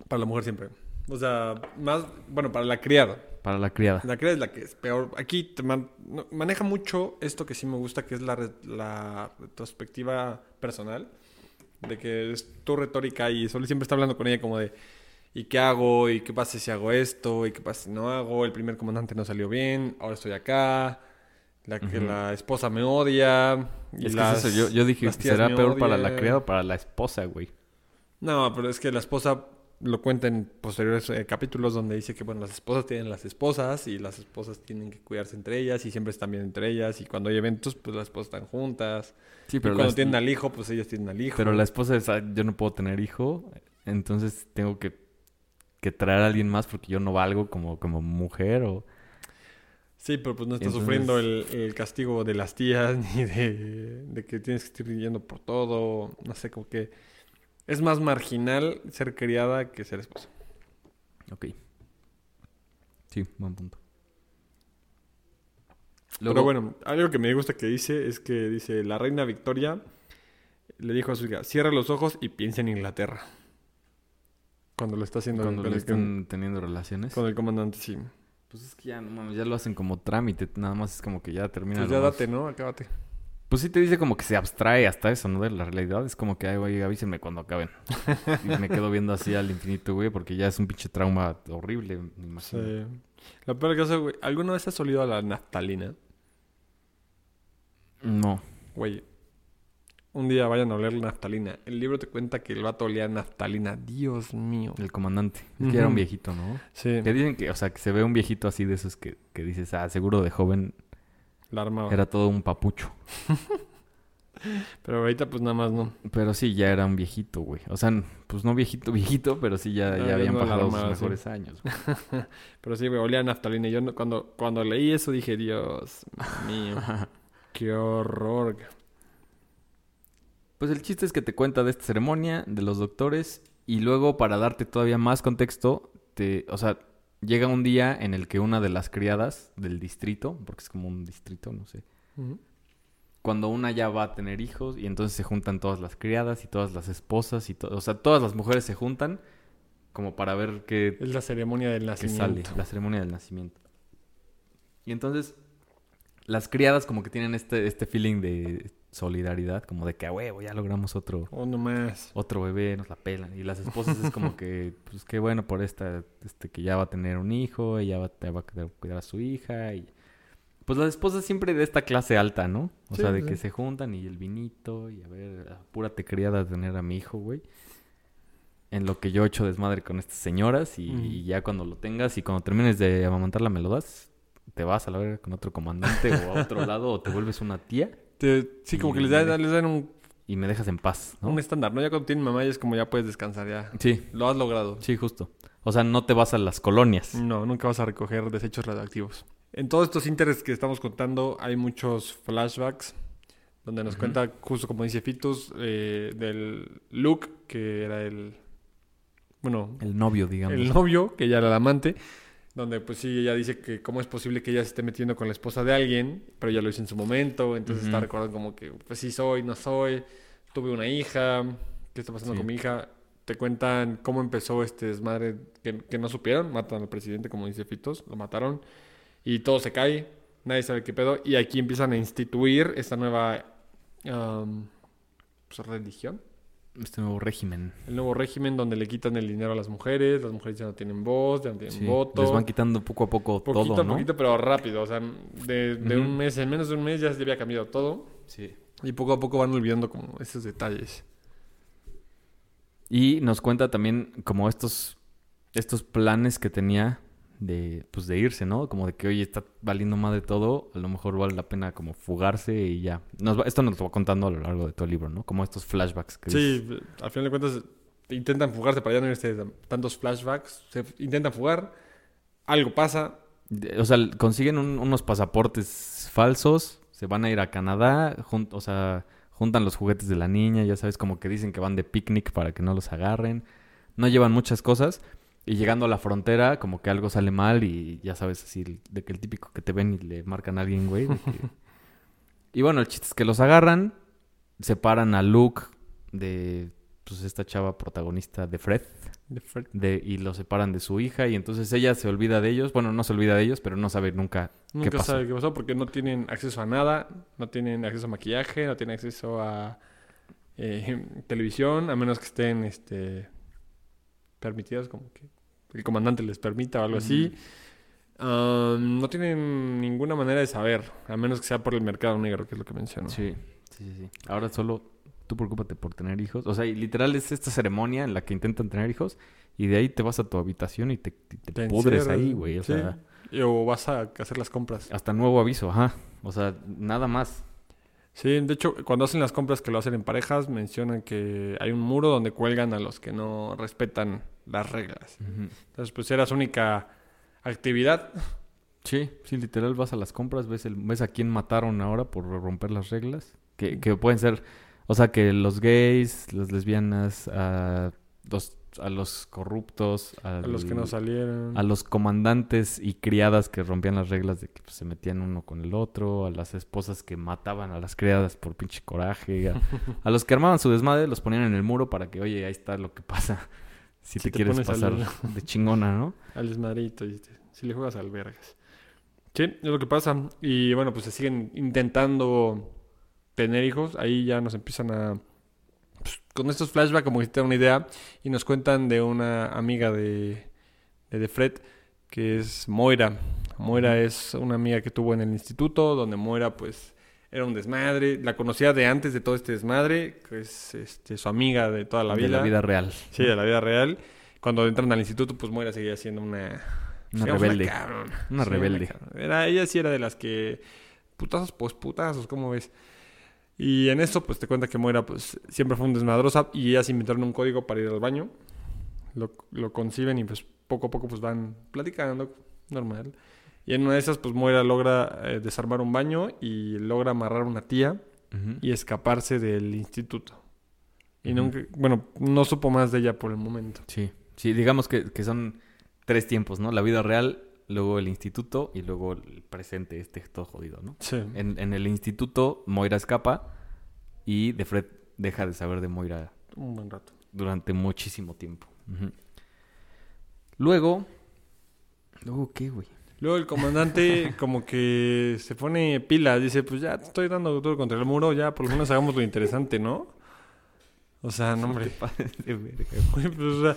Para la mujer siempre. O sea, más, bueno, para la criada. para la criada. La criada es la que es peor. Aquí te man- maneja mucho esto que sí me gusta, que es la, la retrospectiva personal. De que es tu retórica y solo siempre está hablando con ella como de ¿y qué hago? ¿Y qué pasa si hago esto? ¿Y qué pasa si no hago? El primer comandante no salió bien, ahora estoy acá. La que la esposa me odia. Y Es que es eso, yo, yo dije, ¿será peor para la criada o para la esposa, güey? No, pero es que la esposa lo cuenta en posteriores eh, capítulos donde dice que, bueno, las esposas tienen las esposas y las esposas tienen que cuidarse entre ellas y siempre están bien entre ellas y cuando hay eventos, pues las esposas están juntas. Sí, y cuando tienen al hijo, pues ellas tienen al hijo. Pero la esposa es, "Ah, yo no puedo tener hijo, entonces tengo que, que traer a alguien más porque yo no valgo como, como mujer o... Sí, pero pues no está Entonces- sufriendo el, el castigo de las tías ni de, de que tienes que estar yendo por todo. No sé, como que es más marginal ser criada que ser esposa. Ok. Sí, buen punto. Pero bueno, algo que me gusta que dice es que dice, la reina Victoria le dijo a su hija, cierra los ojos y piensa en Inglaterra. Cuando lo está haciendo Cuando con, le el, están teniendo relaciones. con el comandante, sí. Pues es que ya, no mames, ya lo hacen como trámite, nada más es como que ya termina. Pues ya más- date, ¿no? Acábate. Pues sí te dice como que se abstrae hasta eso, ¿no? De la realidad. Es como que, ay, güey, avísenme cuando acaben. y me quedo viendo así al infinito, güey, porque ya es un pinche trauma horrible, me imagino. Sí. Lo peor caso, güey, ¿alguna vez has olido a la naftalina? No. Güey, un día vayan a oler la naftalina. El libro te cuenta que el vato olía naftalina. Dios mío. El comandante. Es que era un viejito, ¿no? Sí, Que dicen que, o sea, que se ve un viejito así de esos que, que dices, ah, seguro de joven la armaba. era todo un papucho. Pero ahorita pues nada más no. Pero sí, ya era un viejito, güey. O sea, pues no viejito, viejito, pero sí ya, ya habían no pasado sus armaba, sí. mejores años. güey. Pero sí, güey, olía a naftalina. Y yo no- cuando, cuando leí eso dije, Dios mío, qué horror. Pues el chiste es que te cuenta de esta ceremonia, de los doctores, y luego para darte todavía más contexto, te, o sea, llega un día en el que una de las criadas del distrito, porque es como un distrito, no sé, cuando una ya va a tener hijos y entonces se juntan todas las criadas y todas las esposas y todo, o sea, todas las mujeres se juntan como para ver qué, Es la ceremonia del que sale, nacimiento. la ceremonia del nacimiento. Y entonces las criadas como que tienen este, este feeling de solidaridad, como de que a huevo, ya logramos otro, Oh, no más. otro bebé, nos la pelan. Y las esposas es como que, pues qué bueno por esta, este que ya va a tener un hijo, ella va, va a cuidar a su hija. Y... Pues las esposas siempre de esta clase alta, ¿no? O Sí, sea, de sí. que se juntan y el vinito y a ver, apúrate criada a tener a mi hijo, güey. En lo que yo echo desmadre con estas señoras y, Mm. y ya cuando lo tengas y cuando termines de amamantarla me lo das, te vas a la verga con otro comandante o a otro lado o te vuelves una tía Te- sí, como Y que les, da- les dan un, y me dejas en paz, ¿no? un estándar, ¿no? Ya cuando tienen mamá ya es como ya puedes descansar, ya. Sí, Lo has logrado. sí, justo. O sea, no te vas a las colonias. No, nunca vas a recoger desechos radioactivos. En todos estos intereses que estamos contando hay muchos flashbacks donde nos cuenta, justo como dice Fitus, eh, del Luke, que era el... Bueno, El novio, digamos. el novio, que ya era el amante, donde pues sí, ella dice que cómo es posible que ella se esté metiendo con la esposa de alguien, pero ya lo hizo en su momento, entonces está recordando como que, pues sí soy, no soy, tuve una hija, ¿qué está pasando Sí. con mi hija? Te cuentan cómo empezó este desmadre que, que no supieron, matan al presidente, como dice Fitos, lo mataron, y todo se cae, nadie sabe qué pedo, y aquí empiezan a instituir esta nueva pues, religión. Este nuevo régimen. El nuevo régimen donde le quitan el dinero a las mujeres, las mujeres ya no tienen voz, ya no tienen Sí, voto. Les van quitando poco a poco poquito todo, a ¿no? poquito, pero rápido. O sea, de, de un mes, en menos de un mes ya se había cambiado todo. Sí. Y poco a poco van olvidando como esos detalles. Y nos cuenta también como estos, estos planes que tenía de, pues de irse, ¿no? Como de que, oye, está valiendo más de todo, a lo mejor vale la pena como fugarse y ya. Nos va- esto nos lo va contando a lo largo de todo el libro, ¿no? Como estos flashbacks. Que. Sí, al final de cuentas intentan fugarse para ya no irse tantos flashbacks. Se intentan fugar, algo pasa. O sea, consiguen un- unos pasaportes falsos, se van a ir a Canadá, jun- o sea, juntan los juguetes de la niña, ya sabes, como que dicen que van de picnic para que no los agarren. No llevan muchas cosas. Y llegando a la frontera, como que algo sale mal y ya sabes, así, de que el típico que te ven y le marcan a alguien, güey. que- y bueno, el chiste es que los agarran, separan a Luke de, pues, esta chava protagonista de Fred De Fred. de, y lo separan de su hija y entonces ella se olvida de ellos, bueno, no se olvida de ellos, pero no sabe nunca Nunca pasó? sabe qué pasó porque no tienen acceso a nada, no tienen acceso a maquillaje, no tienen acceso a eh, televisión, a menos que estén este, permitidas, como que el comandante les permita o algo así. No tienen ninguna manera de saber, a menos que sea por el mercado negro, que es lo que menciono. Sí, sí, sí, sí. Ahora solo tú preocúpate por tener hijos. O sea, y literal es esta ceremonia en la que intentan tener hijos y de ahí te vas a tu habitación y te, te encierras, ahí, güey. O sí. sea, O vas a hacer las compras. hasta nuevo aviso, ajá. O sea, nada más. Sí, de hecho, cuando hacen las compras que lo hacen en parejas, mencionan que hay un muro donde cuelgan a los que no respetan las reglas. Entonces, pues era su única actividad. Sí, sí, literal vas a las compras, ves, el, ves a quién mataron ahora por romper las reglas. Que, que pueden ser, o sea, que los gays, las lesbianas, a los, a los corruptos, A los que no salieron. a los comandantes y criadas que rompían las reglas de que pues, se metían uno con el otro, a las esposas que mataban a las criadas por pinche coraje, a, a los que armaban su desmadre los ponían en el muro para que, oye, ahí está lo que pasa si, Si te, te quieres pasar al- de chingona, ¿no? Al desmadrito, ¿viste? Si le juegas al vergas. Sí, es lo que pasa. Y bueno, pues se siguen intentando tener hijos. Ahí ya nos empiezan a... pues, con estos flashbacks como que te dan una idea. Y nos cuentan de una amiga de, de, de Fred, que es Moira. Moira es una amiga que tuvo en el instituto, donde Moira pues era un desmadre. La conocía de antes de todo este desmadre, que es este, su amiga de toda la de vida. la vida real. Sí, de la vida real. Cuando entran al instituto, pues Moira seguía siendo una... Una digamos, rebelde. cabrón. Una Sí, rebelde. Era, ella sí era de las que... Putazos, pues putazos, ¿cómo ves? Y en eso, pues te cuenta que Moira, pues siempre fue un desmadrosa y ellas inventaron un código para ir al baño. Lo, lo conciben y pues poco a poco pues van platicando, normal. Y en una de esas, pues Moira logra eh, desarmar un baño y logra amarrar una tía y escaparse del instituto. Y nunca, bueno, no supo más de ella por el momento. Sí, sí, digamos que, que son tres tiempos, ¿no? La vida real, luego el instituto y luego el presente, este todo jodido, ¿no? Sí. En, en el instituto, Moira escapa y de Fred deja de saber de Moira Un buen rato. durante muchísimo tiempo. Luego... ¿Luego qué, güey? Luego el comandante como que se pone pilas, dice, pues ya te estoy dando duro contra el muro, ya por lo menos hagamos lo interesante, ¿no? O sea, no, hombre. De verga. Güey, pues, o sea,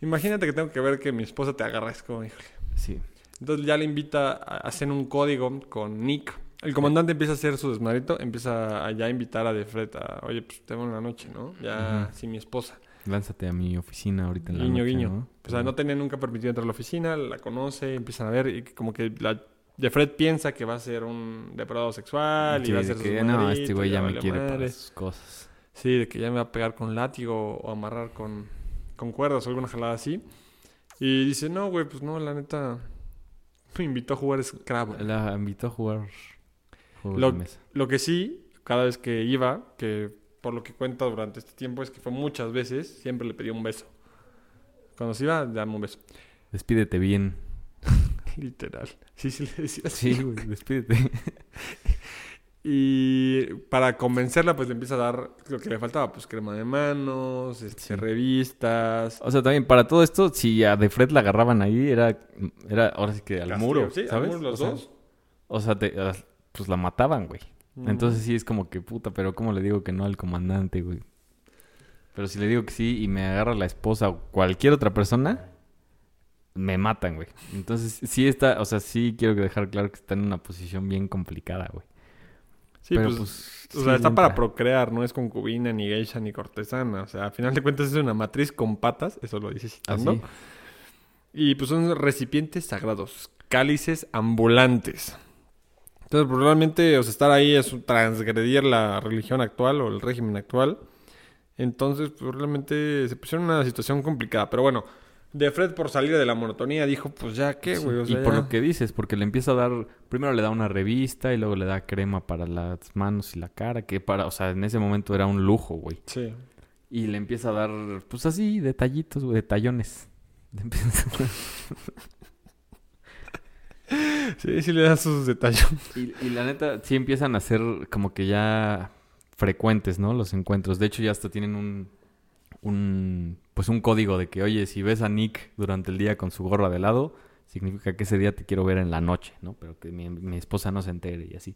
imagínate que tengo que ver que mi esposa te agarra, es como, híjole. Sí. Entonces ya le invita a hacer un código con Nick. El comandante empieza a hacer su desmadrito, empieza a ya invitar a Defred a, oye, pues tengo una noche, ¿no? Ya sin mi esposa. Lánzate a mi oficina ahorita en la Guiño, noche, guiño. ¿no? O sea, no tenía nunca permitido entrar a la oficina, la conoce, empiezan a ver y como que la Defred piensa que va a ser un depredador sexual y va a de hacer que, no, este güey ya me vale quiere para madre". sus cosas. Sí, de que ya me va a pegar con látigo o amarrar con, con cuerdas o alguna jalada así. Y dice, no, güey, pues no, la neta, me invitó a jugar Scrabble. La invitó a jugar juegos Lo- de mesa. Lo que sí, cada vez que iba, que por lo que cuenta durante este tiempo, es que fue muchas veces, siempre le pedía un beso. Cuando se iba, dame un beso. Despídete bien. Literal. Sí, sí le decía así. Sí, güey, despídete. Y para convencerla, pues le empieza a dar lo que le faltaba, pues crema de manos, este, Sí. revistas. O sea, también para todo esto, si a De Fred la agarraban ahí, era, era ahora sí que al Castigo, muro, sí, al ¿sabes? muro los o sea, dos. O sea, te- pues la mataban, güey. Mm. Entonces sí es como que puta, pero ¿cómo le digo que no al comandante, güey? Pero si le digo que sí y me agarra la esposa o cualquier otra persona, me matan, güey. Entonces sí está, o sea, sí quiero dejar claro que está en una posición bien complicada, güey. Sí, Pero, pues, pues, o sí sea, está entra. para procrear, no es concubina, ni geisha, ni cortesana. O sea, a final de cuentas es una matriz con patas, eso lo dice citando. Y pues son recipientes sagrados, cálices ambulantes. Entonces, probablemente, o sea, estar ahí es transgredir la religión actual o el régimen actual. Entonces, pues, realmente se pusieron en una situación complicada. Pero bueno, de Fred por salir de la monotonía dijo, pues ya qué, güey. O sea, y por ya. lo que dices, porque le empieza a dar, primero le da una revista y luego le da crema para las manos y la cara, que para, o sea, en ese momento era un lujo, güey. Sí. Y le empieza a dar, pues así, detallitos, güey, detallones. Sí, sí le da sus detalles. y, y la neta, sí empiezan a ser como que ya frecuentes, ¿no? Los encuentros. De hecho, ya hasta tienen un, un, pues un código de que, oye, si ves a Nick durante el día con su gorra de lado, significa que ese día te quiero ver en la noche, ¿no? Pero que mi, mi esposa no se entere y así.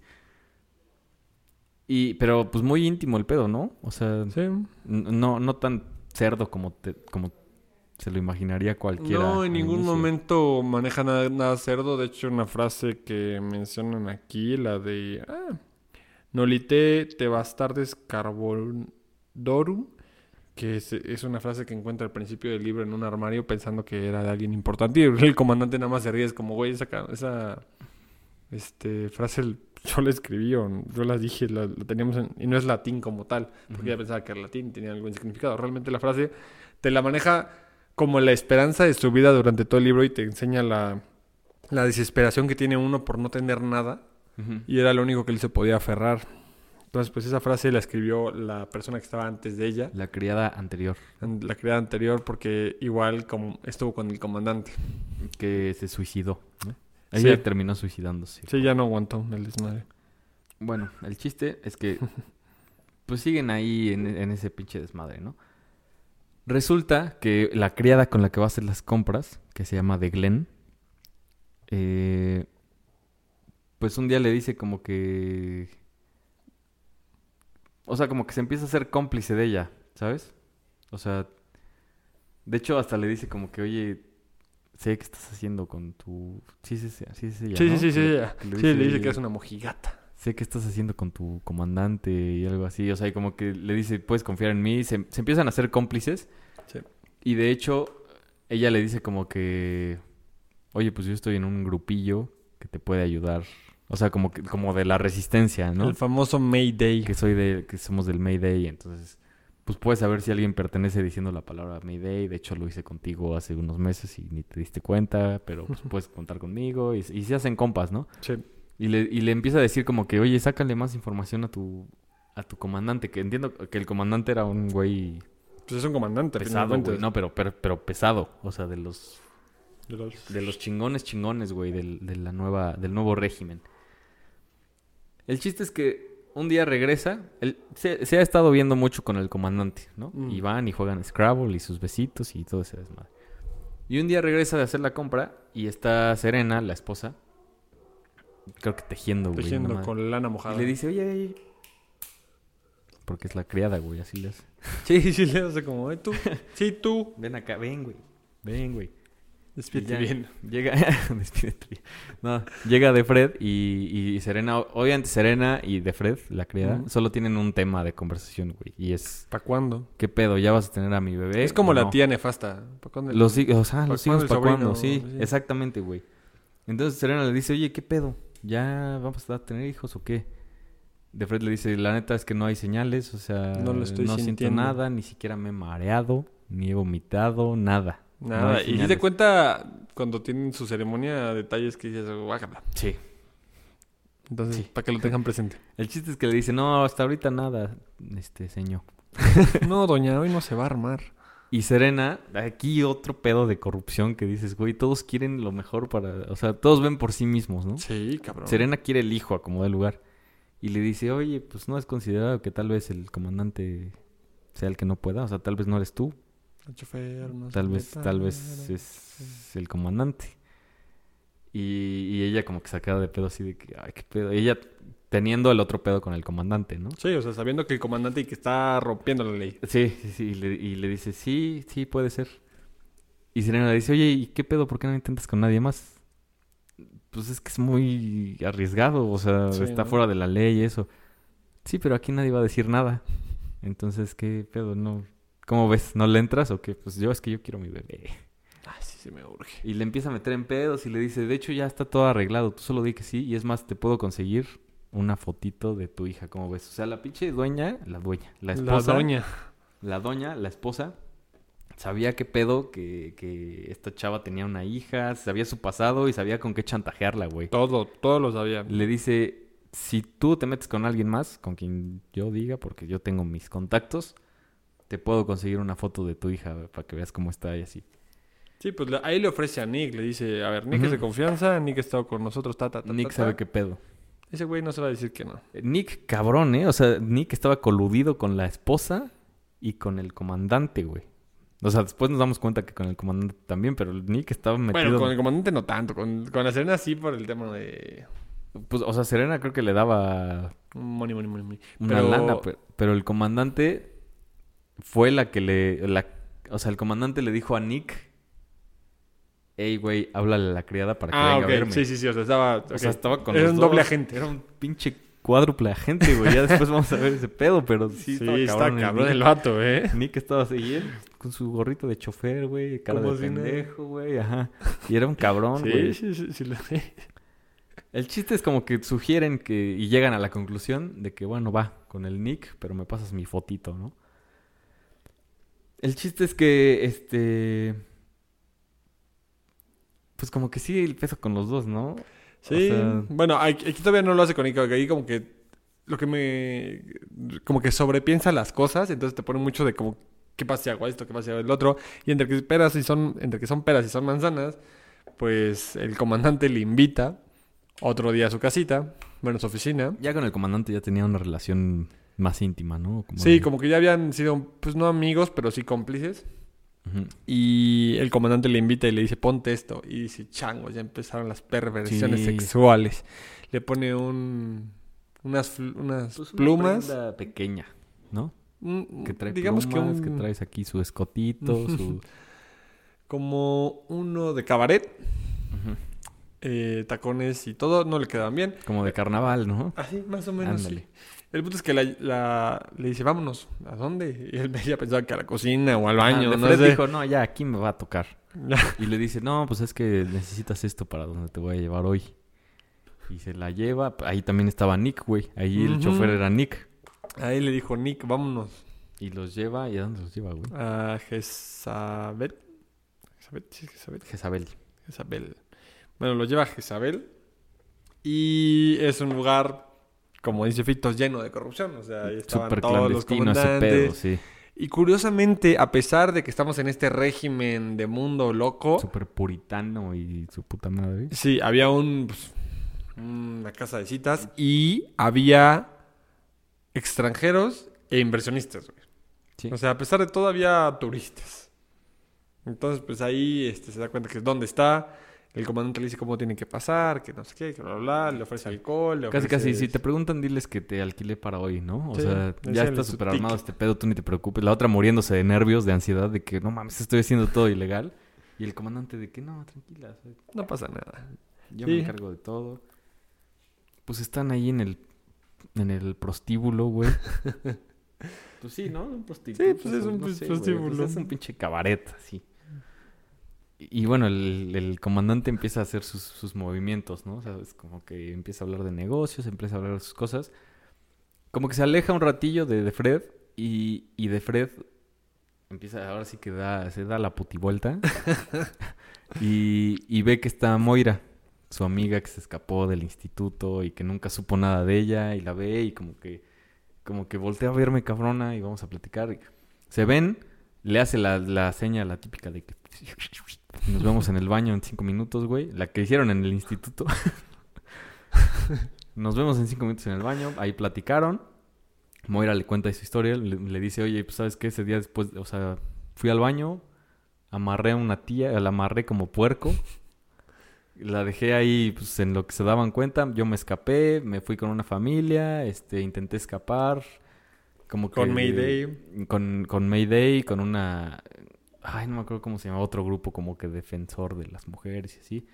Y, pero pues muy íntimo el pedo, ¿no? O sea, Sí. no, no tan cerdo como te, como se lo imaginaría cualquiera. No, en ningún inicio. momento maneja nada, nada cerdo. De hecho, una frase que mencionan aquí, la de... Ah, Nolite te bastardes carbodorum, que es, es una frase que encuentra al principio del libro en un armario pensando que era de alguien importante. Y el comandante nada más se ríe, es como, güey, esa, esa este, frase el- yo la escribí o yo la dije, la, la teníamos en- y no es latín como tal, porque ya pensaba que era latín, tenía algún significado. Realmente la frase te la maneja como la esperanza de su vida durante todo el libro y te enseña la, la desesperación que tiene uno por no tener nada y era lo único que él se podía aferrar. Entonces, pues esa frase la escribió la persona que estaba antes de ella, La criada anterior, la criada anterior, porque igual como estuvo con el comandante. que se suicidó, ¿no? Sí. Ella terminó suicidándose. Sí, ya no aguantó el desmadre. Bueno, el chiste es que pues siguen ahí en, en ese pinche desmadre, ¿no? Resulta que la criada con la que va a hacer las compras, que se llama de Glenn, eh, pues un día le dice como que... O sea, como que se empieza a ser cómplice de ella, ¿sabes? O sea, de hecho hasta le dice como que, oye, sé que estás haciendo con tu... Sí, sí, sí, sí, sí, ella, Sí, ¿no? sí, sí, le- Sí, le dice que es una mojigata. Sé qué estás haciendo con tu comandante y algo así. O sea, y como que le dice, puedes confiar en mí. Se, se empiezan a hacer cómplices. Sí. Y de hecho, ella le dice como que, oye, pues yo estoy en un grupillo que te puede ayudar. O sea, como que, como de la resistencia, ¿no? El famoso Mayday. Que soy de, que somos del Mayday. Entonces, pues puedes saber si alguien pertenece diciendo la palabra Mayday. De hecho, lo hice contigo hace unos meses y ni te diste cuenta, pero pues puedes contar conmigo. Y, y se hacen compas, ¿no? Sí. Y le, y le empieza a decir como que, oye, sácale más información a tu, a tu comandante. Que entiendo que el comandante era un güey Pues es un comandante. pesado, güey. No, pero, pero, pero pesado. O sea, de los, De los- de los chingones chingones, güey, del, de la nueva, del nuevo régimen. El chiste es que un día regresa. él se, se ha estado viendo mucho con el comandante, ¿no? Mm. Y van y juegan Scrabble y sus besitos y todo ese desmadre. Y un día regresa de hacer la compra y está Serena, la esposa. Creo que tejiendo, güey. Tejiendo con lana mojada. Y le dice, oye, oye. Porque es la criada, güey, así le hace. Sí, sí, le hace como, "Eh, tú. Sí, tú. Ven acá, ven, güey. Ven, güey. Despídete bien. Llega, despídete bien. No, llega de Fred y, y Serena, obviamente Serena y de Fred, la criada, solo tienen un tema de conversación, güey. Y es, ¿Para cuándo? ¿qué pedo? ¿Ya vas a tener a mi bebé? es como o la no? tía nefasta. ¿Pa' cuándo el- Los ¿Pa' los hijos para cuándo, Sí. exactamente, güey. Entonces Serena le dice, oye, ¿qué pedo? ¿Ya vamos a tener hijos o qué? De Fred le dice, la neta es que no hay señales, o sea, No lo estoy siento sintiendo". nada, ni siquiera me he mareado, ni he vomitado, nada. Nada. y si te cuenta cuando tienen su ceremonia detalles que dices, guácala. Sí. Entonces, Sí. para que lo tengan presente. El chiste es que le dice, no, hasta ahorita nada, este señor. no, doña, hoy no se va a armar. Y Serena, aquí otro pedo de corrupción que dices, güey, todos quieren lo mejor para... O sea, todos ven por sí mismos, ¿no? Sí, cabrón. Serena quiere el hijo a como de lugar. Y le dice, oye, pues no es considerado que tal vez el comandante sea el que no pueda. O sea, tal vez no eres tú. El chofer no Tal vez, tal vez es el comandante. Y, y ella como que sacada de pedo así de que, ay, qué pedo. Y ella teniendo el otro pedo con el comandante, ¿no? Sí, o sea, sabiendo que el comandante y que está rompiendo la ley. Sí, sí, sí. Y le, y le dice, sí, sí, puede ser. Y Serena le dice, oye, ¿y qué pedo? ¿Por qué no intentas con nadie más? Pues es que es muy arriesgado, o sea, Sí, está ¿no? fuera de la ley y eso. Sí, pero aquí nadie va a decir nada. Entonces, ¿qué pedo? No, ¿Cómo ves? ¿No le entras o qué? Pues yo es que yo quiero mi bebé. Ay, sí, se me urge. Y le empieza a meter en pedos y le dice, de hecho ya está todo arreglado, tú solo di que sí y es más, te puedo conseguir una fotito de tu hija, ¿cómo ves? O sea, la pinche dueña, la dueña, la esposa, La doña. la doña, la esposa, sabía qué pedo que, que esta chava tenía una hija, sabía su pasado y sabía con qué chantajearla, güey. Todo, todo lo sabía. Le dice, si tú te metes con alguien más, con quien yo diga, porque yo tengo mis contactos, te puedo conseguir una foto de tu hija para que veas cómo está y así. Sí, pues ahí le ofrece a Nick, le dice, a ver, Nick es de confianza, Nick ha estado con nosotros, ta, ta, ta, Nick ta, sabe qué pedo. Ese güey no se va a decir que no. Nick, cabrón, ¿eh? O sea, Nick estaba coludido con la esposa y con el comandante, güey. O sea, después nos damos cuenta que con el comandante también, pero Nick estaba metido... Bueno, con el comandante no tanto, con, con la Serena sí por el tema de Pues, o sea, Serena creo que le daba money, money, money, money. una lana, pero, pero el comandante fue la que le... La, o sea, el comandante le dijo a Nick, hey, güey, háblale a la criada para que Ah, venga a verme. Sí, sí, sí, o sea, estaba... O sea, estaba con Era un doble agente. Era un pinche cuádruple agente, güey. Ya después vamos a ver ese pedo, pero sí, Sí, estaba está cabrón cabrón, el vato, ¿eh? Nick estaba así, con su gorrito de chofer, güey, cara de pendejo, güey, ajá. Y era un cabrón, güey. Sí, sí, sí, sí, lo sé. El chiste es como que sugieren que y llegan a la conclusión de que bueno, va con el Nick, pero me pasas mi fotito, ¿no? El chiste es que este pues como que sí el peso con los dos, ¿no? Sí, O sea- bueno, aquí todavía no lo hace con Nick, ahí como que lo que me como que sobrepiensa las cosas, entonces te pone mucho de como qué pasa si hago esto, qué pasa si hago el otro, y entre que peras y son entre que son peras y son manzanas, pues el comandante le invita otro día a su casita, bueno, a su oficina. Ya con el comandante ya tenía una relación más íntima, ¿no? Como Sí, de- como que ya habían sido pues no amigos, pero sí cómplices. Y el comandante le invita y le dice, ponte esto. Y dice, chango, ya empezaron las perversiones Sí. sexuales. Le pone un, unas, Pues una plumas. prenda pequeña, ¿no? Que trae digamos plumas, que, que, un- traes aquí su escotito, su... como uno de cabaret, eh, tacones y todo, no le quedaban bien. Como de carnaval, ¿no? Así, más o menos. Ándale. sí. El punto es que la, la- le dice, vámonos, ¿a dónde? Y él ya pensaba que a la cocina o al baño, Ah, no sé. dijo, no, ya aquí me va a tocar. Y le dice, no, pues es que necesitas esto para donde te voy a llevar hoy. Y se la lleva. Ahí también estaba Nick, güey. Ahí el chofer era Nick. Ahí le dijo, Nick, vámonos Y los lleva. ¿Y a dónde los lleva, güey? a Jezabel. Jezabel, sí, Jezabel. Jezabel. Jezabel. Bueno, lo lleva a Jezabel. Y es un lugar, como dice Fitos, lleno de corrupción. O sea, ahí estaban Súper todos los clandestino ese comandantes. pedo, sí. Y curiosamente, a pesar de que estamos en este régimen de mundo loco, Súper puritano y su puta madre. sí, había un, pues, una casa de citas y había extranjeros e inversionistas. güey. Sí. O sea, a pesar de todo había turistas. Entonces, pues ahí este, se da cuenta que es dónde está. El comandante le dice cómo tiene que pasar, que no sé qué, que bla, bla, bla. Le ofrece alcohol, le Casi, ofrece... casi, si te preguntan, diles que te alquilé para hoy, ¿no? O Sí, sea, ya es está súper armado este pedo, tú ni te preocupes. La otra muriéndose de nervios, de ansiedad, de que no mames, estoy haciendo todo ilegal. Y el comandante de que no, tranquila, o sea, No pasa nada. yo Sí. me encargo de todo. Pues están ahí en el, en el prostíbulo, güey. pues sí, ¿no? Un prostíbulo. Sí, pues es un no sé, güey, prostíbulo. pues es un pinche cabaret, así. Y, bueno, el, el comandante empieza a hacer sus, sus movimientos, ¿no? O sea, es como que empieza a hablar de negocios, empieza a hablar de sus cosas. Como que se aleja un ratillo de, de Fred y, y de Fred empieza, ahora sí que da, se da la putivuelta y, y ve que está Moira, su amiga que se escapó del instituto y que nunca supo nada de ella y la ve y como que, como que voltea a verme cabrona y vamos a platicar. Se ven, le hace la, la seña, la típica de que nos vemos en el baño en cinco minutos, güey, la que hicieron en el instituto. Nos vemos en cinco minutos en el baño, ahí platicaron. Moira le cuenta su historia, le, le dice, oye, pues sabes qué, ese día después, o sea, fui al baño, amarré a una tía, la amarré como puerco, la dejé ahí, pues en lo que se daban cuenta, yo me escapé, me fui con una familia, este, intenté escapar, como que... Con Mayday. Con, con Mayday, con una... Ay, no me acuerdo cómo se llama, otro grupo como que defensor de las mujeres y así.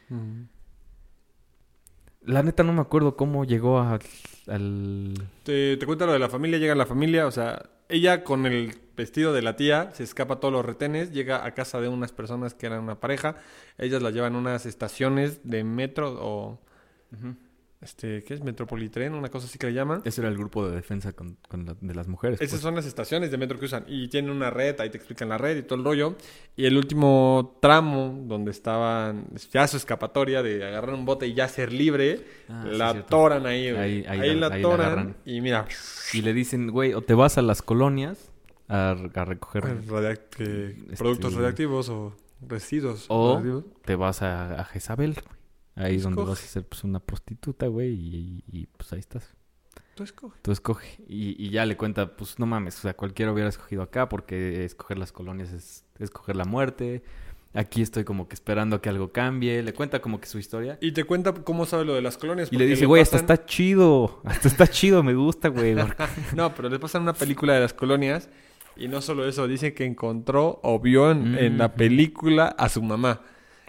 La neta no me acuerdo cómo llegó a- al... Te, te cuenta lo de la familia, llega la familia, o sea, ella con el vestido de la tía se escapa a todos los retenes, llega a casa de unas personas que eran una pareja, ellas la llevan a unas estaciones de metro o este, ¿qué es? Metropolitren, una cosa así que le llaman. Ese era el grupo de defensa con- con la- de las mujeres. Esas pues. son las estaciones de metro que usan y tienen una red, ahí te explican la red y todo el rollo. Y el último tramo donde estaban ya su escapatoria de agarrar un bote y ya ser libre, Ah, sí, la cierto. toran ahí, güey. Ahí- Ahí, ahí la- la toran y mira, Y le dicen, güey, o te vas a las colonias a, a recoger... radiac- que- Este- productos radiactivos o residuos O radiactivos. te vas a, a Jezabel, güey. Ahí es donde vas a ser pues una prostituta, güey, y, y- y, pues ahí estás. Tú escoge. Tú escoge. Y, y ya le cuenta, pues no mames, o sea, cualquiera hubiera escogido acá porque escoger las colonias es escoger la muerte. Aquí estoy como que esperando a que algo cambie. Le cuenta como que su historia. Y te cuenta cómo sabe lo de las colonias. Y le dice, güey, hasta pasan- está chido. Hasta está chido, me gusta, güey. porque- No, pero le pasan una película de las colonias y no solo eso, dice que encontró o vio en, en la película a su mamá.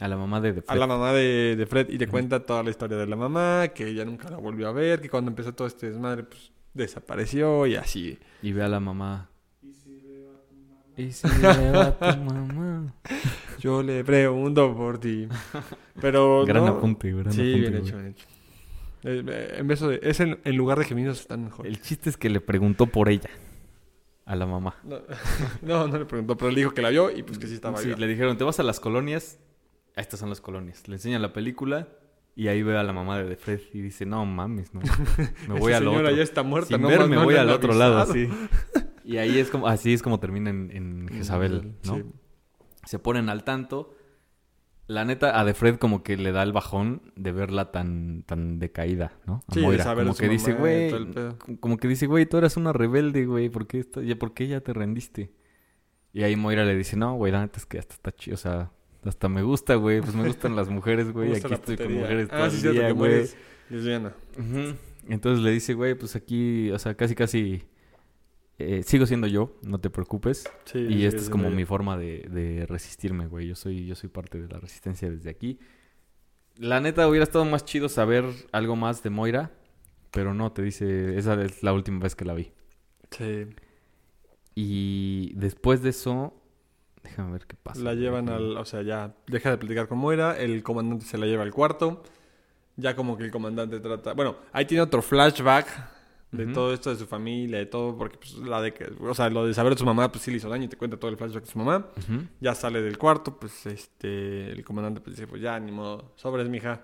A la mamá de, de A Fred. la mamá de, de Fred y te cuenta toda la historia de la mamá, que ella nunca la volvió a ver, que cuando empezó todo este desmadre, pues desapareció y así. Y ve a la mamá. ¿Y si le va a tu mamá? Yo le pregunto por ti. Pero. Gran no. apunte, gran Sí, apunte, bien güey. hecho, bien hecho. Eh, eh, en, vez de, es en, en lugar de gemidos están mejor. El chiste es que le preguntó por ella. A la mamá. No, no, no le preguntó, pero le dijo que la vio y pues que sí estaba Sí, viva. le dijeron, ¿te vas a las colonias? Ah, Estas son las colonias. Le enseñan la película y ahí ve a la mamá de Fred y dice, no mames, no. Me voy al señora otro. ya está muerta, Sin no ver, me no voy al otro lado, sí. Y ahí es como, así es como termina en, en Jezabel, ¿no? Sí. Se ponen al tanto. La neta, a De Fred como que le da el bajón de verla tan, tan decaída, ¿no? A Sí, de Moira. saber Como que dice, güey, como que dice, güey, tú eras una rebelde, güey, ¿por qué, esta- ya- ¿por qué ya te rendiste? Y ahí Moira le dice, no, güey, la neta es que hasta está chido, o sea, hasta me gusta, güey, pues me gustan las mujeres, güey, aquí estoy con mujeres Ah, todo sí, el día, que güey. lesbiana. Entonces le dice, güey, pues aquí, o sea, casi, casi eh, sigo siendo yo, no te preocupes. Sí, y sí, esta es como mi forma de, de resistirme, güey. Yo soy, yo soy parte de la resistencia desde aquí. La neta, hubiera estado más chido saber algo más de Moira, pero no, te dice, esa es la última vez que la vi. Sí. Y después de eso, déjame ver qué pasa. La llevan al... O sea, ya deja de platicar con Moira, el comandante se la lleva al cuarto. Ya como que el comandante trata... Bueno, ahí tiene otro flashback de todo esto de su familia, de todo, porque pues la de que... O sea, lo de saber de su mamá, pues sí le hizo daño y te cuenta todo el flashback de su mamá. Ya sale del cuarto, pues este... El comandante pues dice, pues ya, ni modo, sobres, mija.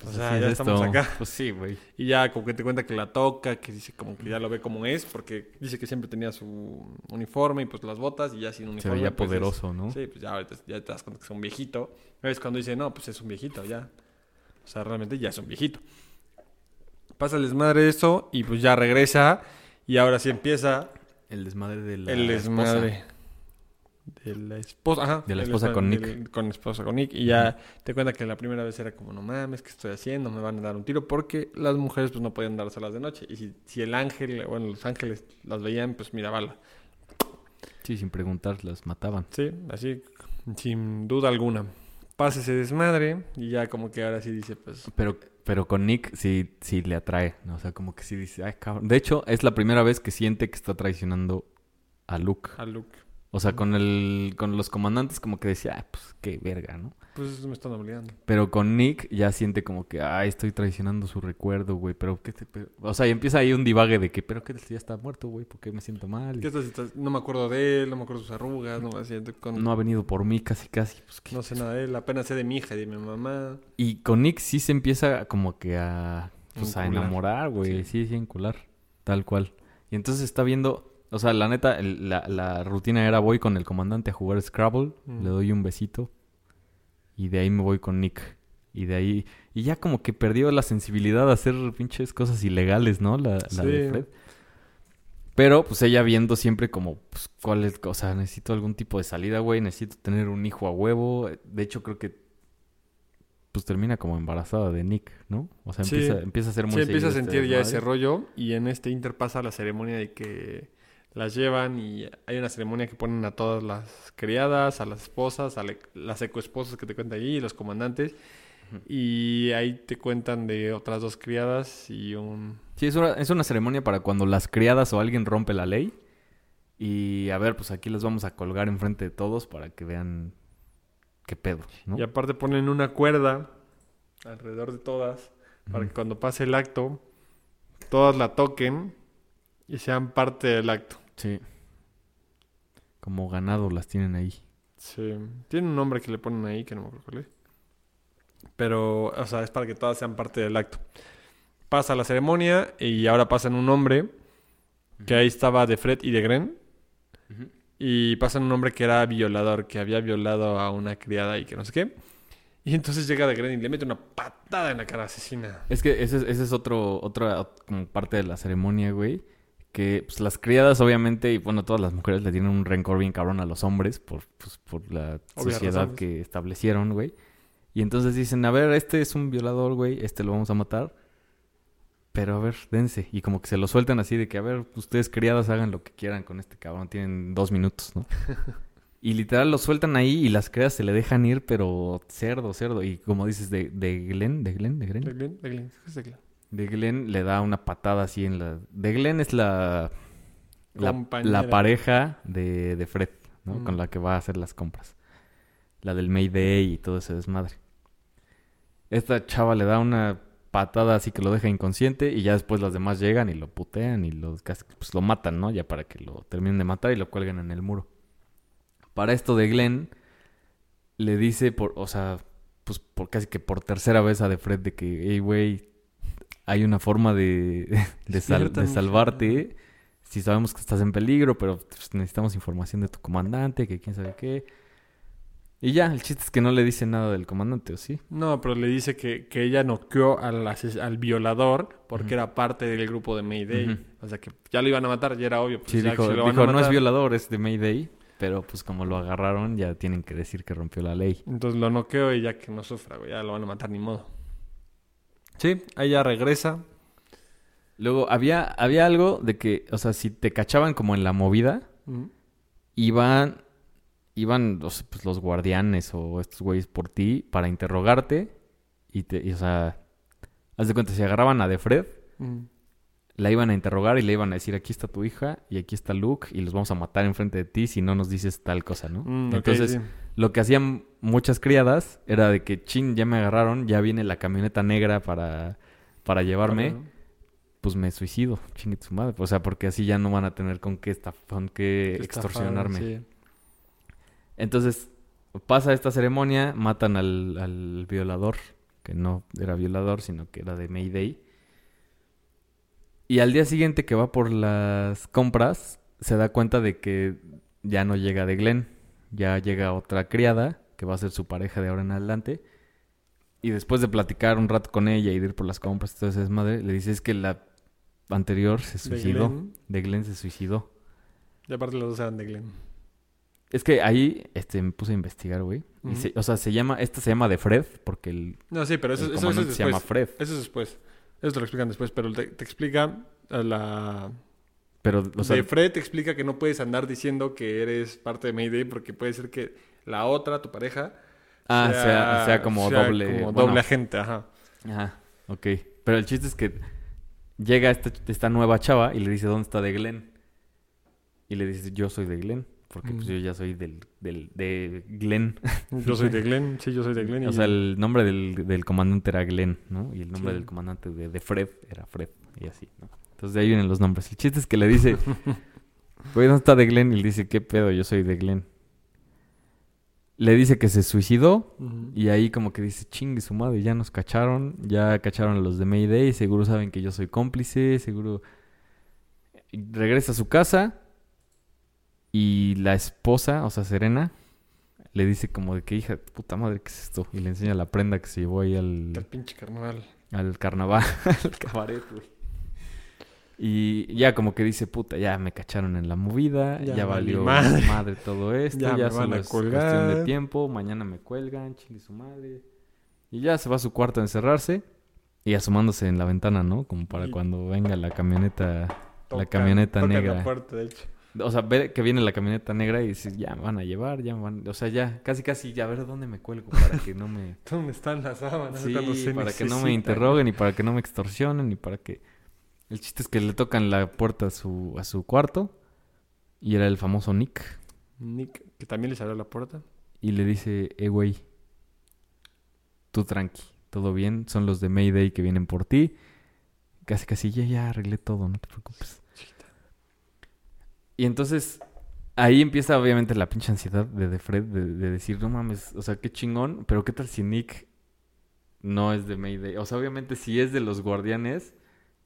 O Pues sea, así ya es estamos esto. acá. Pues sí, güey. Y ya como que te cuenta que la toca, que dice como que ya lo ve como es, porque dice que siempre tenía su uniforme y pues las botas y ya sin Se uniforme. veía pues, es- poderoso, ¿no? Sí, pues ya ahorita ya te das cuenta que es un viejito. Es cuando dice, no, pues es un viejito, ya. O sea, realmente ya es un viejito. Pasa el desmadre eso y pues ya regresa y ahora sí empieza El desmadre de la el esposa. De la esposa, ajá. De la esposa con Nick. con esposa con Nick. Y ya te cuenta que la primera vez era como, no mames, ¿qué estoy haciendo? Me van a dar un tiro. Porque las mujeres pues no podían dárselas de noche. Y si, si el ángel, bueno, los ángeles las veían, pues mira, bala. Sí, sin preguntar, las mataban. Sí, así, Sin duda alguna. Pasa ese desmadre y ya como que ahora sí dice, pues... Pero, pero con Nick sí, sí le atrae, ¿no? O sea, como que sí dice, ay, cabrón. De hecho, es la primera vez que siente que está traicionando a Luke. A Luke. O sea, con el, con los comandantes como que decía, ah, pues qué verga, ¿no? Pues me están obligando. Pero con Nick ya siente como que, ay, estoy traicionando su recuerdo, güey. Pero qué te... pero-". O sea, y empieza ahí un divague de que, pero qué tal si ya está muerto, güey, ¿por qué me siento mal? ¿Qué tal si No me acuerdo de él, no me acuerdo de sus arrugas, no me siento con... No ha venido por mí casi, casi. Pues, ¿qué? No sé nada de él, apenas sé de mi hija y de mi mamá. Y con Nick sí se empieza como que a, pues, a enamorar, güey. Sí. Sí, sí, encular. Tal cual. Y entonces está viendo, o sea, la neta, el- la, la rutina era voy con el comandante a jugar Scrabble, Mm. le doy un besito y de ahí me voy con Nick. Y de ahí, y ya como que perdió la sensibilidad de hacer pinches cosas ilegales, ¿no? La, la de. Fred. Pero pues ella viendo siempre como, pues, cuál es, o sea, necesito algún tipo de salida, güey, necesito tener un hijo a huevo. De hecho, creo que pues termina como embarazada de Nick, ¿no? O sea, Sí. empieza, empieza a ser muy Sí, empieza a este sentir ya ese rollo y en este inter pasa la ceremonia de que las llevan y hay una ceremonia que ponen a todas las criadas, a las esposas, a le- las ecoesposas que te cuentan allí y los comandantes. Y ahí te cuentan de otras dos criadas y un... Sí, es una, es una ceremonia para cuando las criadas o alguien rompe la ley. Y a ver, pues aquí les vamos a colgar enfrente de todos para que vean qué pedo, ¿no? Y aparte ponen una cuerda alrededor de todas para que cuando pase el acto todas la toquen y sean parte del acto. Sí. Como ganado las tienen ahí. Sí. Tiene un nombre que le ponen ahí que no me acuerdo cuál es. Pero, o sea, es para que todas sean parte del acto. Pasa la ceremonia y ahora pasan un hombre que ahí estaba de Fred y de Gren. Y pasan un hombre que era violador, que había violado a una criada y que no sé qué. Y entonces llega de Gren y le mete una patada en la cara asesina. Es que ese, es- ese es otro, otra ot- como parte de la ceremonia, güey. Que pues, las criadas, obviamente, y bueno, todas las mujeres le tienen un rencor bien cabrón a los hombres por, pues, por la sociedad que establecieron, güey. Y entonces dicen, a ver, este es un violador, güey, este lo vamos a matar. Pero a ver, dense. Y como que se lo sueltan así de que, a ver, ustedes criadas hagan lo que quieran con este cabrón. Tienen dos minutos, ¿no? y literal lo sueltan ahí y las criadas se le dejan ir, pero cerdo, cerdo. Y como dices, de, de Glenn, de Glenn, de Glenn. ¿De Glen? ¿De Glen? ¿Es de Glen? De Glenn le da una patada así en la... De Glenn es la... La, la pareja de, de Fred, ¿no? Mm. Con la que va a hacer las compras. La del Mayday y todo ese desmadre. Esta chava le da una patada así que lo deja inconsciente y ya después las demás llegan y lo putean y lo, pues lo matan, ¿no? Ya para que lo terminen de matar y lo cuelgan en el muro. Para esto de Glenn le dice por, o sea, pues por casi que por tercera vez a de Fred de que, hey, güey, hay una forma de, de, sal- de mija". salvarte. Si sabemos que estás en peligro, pero pues, necesitamos información de tu comandante, que quién sabe qué. Y ya, el chiste es que no le dice nada del comandante, ¿o sí? No, pero le dice que, que ella noqueó al, al violador porque era parte del grupo de Mayday. Ujú. O sea que ya lo iban a matar, ya era obvio. pues Sí, ya dijo, que se lo van a dijo, no es matar". violador, es de Mayday. Pero pues como lo agarraron, ya tienen que decir que rompió la ley. Entonces lo noqueó y ya que no sufra, güey, ya lo van a matar ni modo. Sí, ella regresa. Luego, había, había algo de que, o sea, si te cachaban como en la movida, Ujú. iban, sea, pues, los guardianes o estos güeyes por ti para interrogarte. Y, te, y, o sea, haz de cuenta, si agarraban a De Fred, Ujú. la iban a interrogar y le iban a decir, aquí está tu hija y aquí está Luke y los vamos a matar enfrente de ti si no nos dices tal cosa, ¿no? Mm, Entonces, sí. lo que hacían muchas criadas era de que, chin, ya me agarraron, ya viene la camioneta negra para, para llevarme, pues me suicido, chingue su madre. O sea, porque así ya no van a tener con qué, estaf- con qué que estafaron, extorsionarme. sí. Entonces, pasa esta ceremonia, matan al, al violador, que no era violador, sino que era de Mayday. Y al día siguiente que va por las compras, se da cuenta de que ya no llega de Glenn, ya llega otra criada, que va a ser su pareja de ahora en adelante. Y después de platicar un rato con ella y de ir por las compras y todo ese desmadre, le dice es que la anterior se De suicidó. Glenn. de Glenn se suicidó. Y aparte los dos eran de Glenn. Es que ahí este, me puse a investigar, güey. Y Ujú. se- o sea, se llama, esta se llama de Fred, porque el, No, sí, pero eso, el eso, eso comandante es se llama después. Fred. Eso es después. Eso te lo explican después, pero te, te explica a la... Pero, o sea, de Fred te explica que no puedes andar diciendo que eres parte de Mayday porque puede ser que la otra, tu pareja, Ah, sea, sea como sea doble. como bueno, doble agente, ajá. Ajá, ok. Pero el chiste es que llega esta, esta nueva chava y le dice, ¿dónde está de Glenn? Y le dice, yo soy de Glenn. Porque pues Mm. yo ya soy del, del, de Glenn. Yo soy de Glenn, sí, yo soy de Glenn. o y- sea, el nombre del, del comandante era Glenn, ¿no? Y el nombre Sí. del comandante de, de Fred era Fred. Y así, ¿no? Entonces de ahí vienen los nombres. El chiste es que le dice, ¿dónde está de Glenn? Y le dice, ¿qué pedo? Yo soy de Glenn. Le dice que se suicidó. Y ahí como que dice, chingue su madre, ya nos cacharon, ya cacharon a los de Mayday, seguro saben que yo soy cómplice, seguro... Y Regresa a su casa y la esposa, o sea, Serena, le dice como de que hija, puta madre, ¿qué es esto? Y le enseña la prenda que se llevó ahí al, El pinche carnaval. al carnaval, al cabaret, güey. Y ya como que dice, puta, ya me cacharon en la movida, Ya valió madre. madre. todo esto, Ya ya, solo es cuestión de tiempo, mañana me cuelgan, chingue su madre. Y ya se va a su cuarto a encerrarse y asomándose en la ventana, ¿no? Como para Y- cuando venga la camioneta, la Tocan- camioneta negra. la puerta, de hecho. O sea, ve que viene la camioneta negra y dice, ya me van a llevar, ya me van... O sea, ya, casi casi, ya a ver dónde me cuelgo para que no me... ¿Dónde están las sábanas? Sí, para que no me interroguen y para que no me extorsionen y para que... El chiste es que le tocan la puerta a su, a su cuarto y era el famoso Nick Nick, que también les abrió la puerta. y le dice, eh, güey, tú tranqui, todo bien, son los de Mayday que vienen por ti. Casi, casi, ya, ya arreglé todo, no te preocupes. Y entonces ahí empieza obviamente la pinche ansiedad de, de Fred de, de decir, no mames, o sea, qué chingón, pero qué tal si Nick no es de Mayday. O sea, obviamente si es de los guardianes,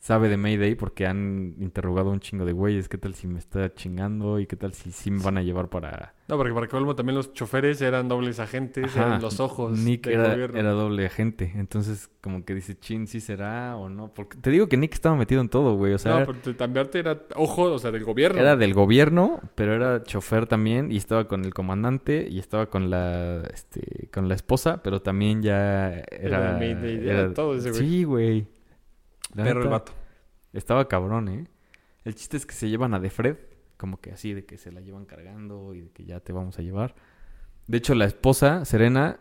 sabe de Mayday porque han interrogado a un chingo de güeyes. ¿Qué tal si me está chingando? ¿Y qué tal si sí me van a llevar para... No, porque para que colmo también los choferes eran dobles agentes, Ajá, eran los ojos Nick del era, gobierno. era doble agente. Entonces, como que dice, chin, sí será o no. Porque te digo que Nick estaba metido en todo, güey. O sea, no, pero cambiarte era ojo, o sea, del gobierno. era del gobierno, pero era chofer también. Y estaba con el comandante y estaba con la, este, con la esposa, pero también ya era... Era Mayday, era todo ese güey. Sí, güey. La Perro el vato. Estaba cabrón, ¿eh? El chiste es que se llevan a De Fred, como que así, de que se la llevan cargando y de que ya te vamos a llevar. De hecho, la esposa, Serena,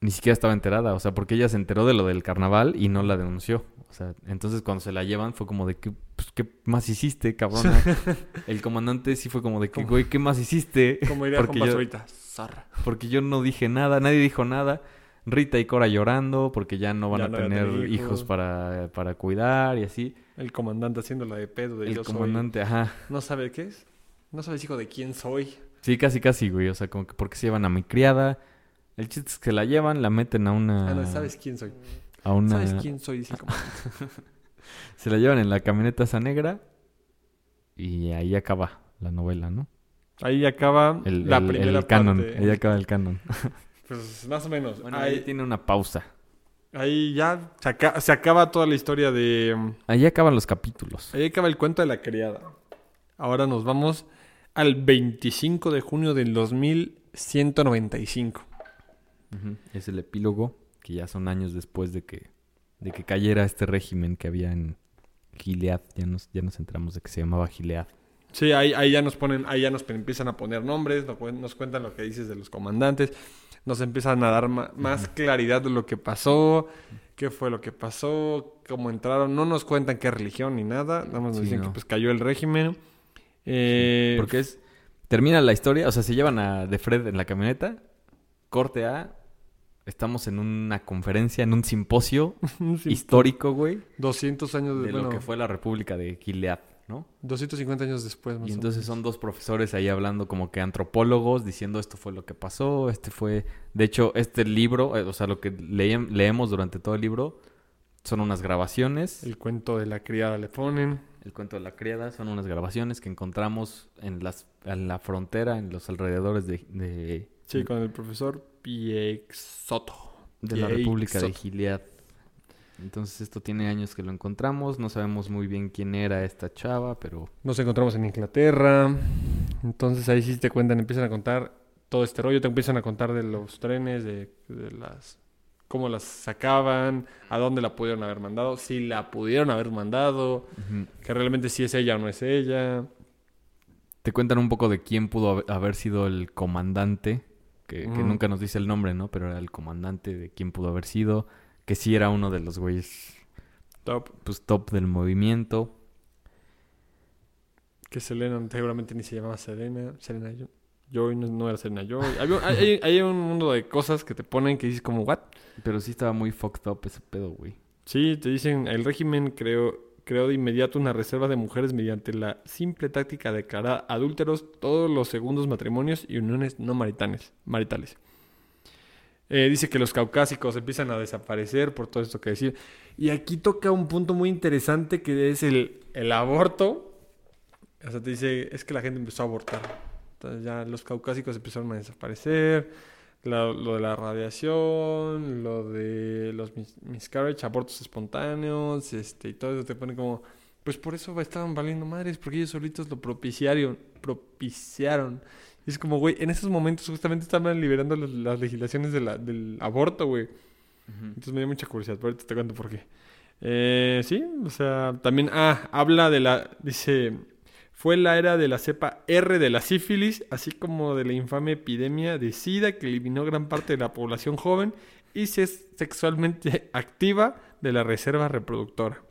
ni siquiera estaba enterada, o sea, porque ella se enteró de lo del carnaval y no la denunció. O sea, entonces cuando se la llevan fue como de que, pues, ¿qué más hiciste, cabrona? El comandante sí fue como de que, güey, ¿qué más hiciste? Como diría porque Juan yo- ahorita. Zarra. Porque yo no dije nada, nadie dijo nada. Rita y Cora llorando porque ya no van Ya a no tener hijos hijos. para, para cuidar y así. El comandante haciendo la de pedo de El yo soy. comandante, ajá. No sabe qué es. No sabes hijo de quién soy. Sí, casi, casi, güey. O sea, como que porque se llevan a mi criada. El chiste es que la llevan, la meten a una... Ah, no, sabes quién soy. A una... ¿Sabes quién soy? Dice el comandante. Se la llevan en la camioneta esa negra. Y ahí acaba la novela, ¿no? Ahí acaba El, la el- primera el canon. parte. Ahí acaba el canon. Pues más o menos. Bueno, ahí ahí, tiene una pausa. ahí ya se, aca- se acaba toda la historia de... Ahí acaban los capítulos. Ahí acaba el cuento de la criada. Ahora nos vamos al 25 de junio del 2195. Ujú. Es el epílogo, que ya son años después de que, de que cayera este régimen que había en Gilead. Ya nos, ya nos enteramos de que se llamaba Gilead. Sí, ahí, ahí ya nos ponen, ahí ya nos empiezan a poner nombres, nos cuentan lo que dices de los comandantes, nos empiezan a dar más claridad de lo que pasó, qué fue lo que pasó, cómo entraron, no nos cuentan qué religión ni nada, nada más nos Sí, dicen que pues cayó el régimen. Eh, Porque es... Termina la historia, o sea, se llevan a De Fred en la camioneta. Corte A. Estamos en una conferencia, en un simposio histórico, güey. 200 años de, De bueno, lo que fue la República de Gilead, ¿no? 250 años después. más Y o entonces menos. son dos profesores ahí hablando como que antropólogos, diciendo esto fue lo que pasó, este fue... De hecho, este libro, eh, o sea, lo que leem- leemos durante todo el libro, son unas grabaciones. El cuento de la criada le ponen. El cuento de la criada son unas grabaciones que encontramos en, las, en la frontera, en los alrededores de, de, Sí, con el profesor Piexoto. de la. República de Gilead. Entonces esto tiene años que lo encontramos, no sabemos muy bien quién era esta chava, pero Nos encontramos en Inglaterra. Entonces ahí sí te cuentan, empiezan a contar todo este rollo. Te empiezan a contar de los trenes, de, de las cómo las sacaban, a dónde la pudieron haber mandado, si la pudieron haber mandado, que realmente si es ella o no es ella. te cuentan un poco de quién pudo haber- sido el comandante que, que nunca nos dice el nombre, ¿no? Pero era el comandante de quién pudo haber sido, que sí era uno de los güeyes, Top. pues, top del movimiento. Que Selena seguramente ni se llamaba Selena. Selena Joy no, no era Selena Joy. Hay, hay- hay un mundo de cosas que te ponen que dices como, ¿what? Pero sí estaba muy fucked up ese pedo, güey. Sí, te dicen, el régimen creó, creó de inmediato una reserva de mujeres mediante la simple táctica de declarar adúlteros todos los segundos matrimonios y uniones no maritales. maritales. Eh, dice que los caucásicos empiezan a desaparecer por todo esto que decir. Y aquí toca un punto muy interesante que es el, el aborto. O sea, te dice, es que la gente empezó a abortar. Entonces ya los caucásicos empezaron a desaparecer. Lo de la radiación, lo de los mis- miscarriage, abortos espontáneos, este, y todo eso te pone como, pues por eso estaban valiendo madres, porque ellos solitos lo propiciaron, propiciaron. Y es como, güey, en esos momentos justamente estaban liberando las, las legislaciones de la- del aborto, güey. Entonces me dio mucha curiosidad, pero ahorita te cuento por qué. Eh, sí, o sea, también, ah, habla de la, dice, fue la era de la cepa R de la sífilis, así como de la infame epidemia de SIDA que eliminó gran parte de la población joven y se es sexualmente activa de la reserva reproductora.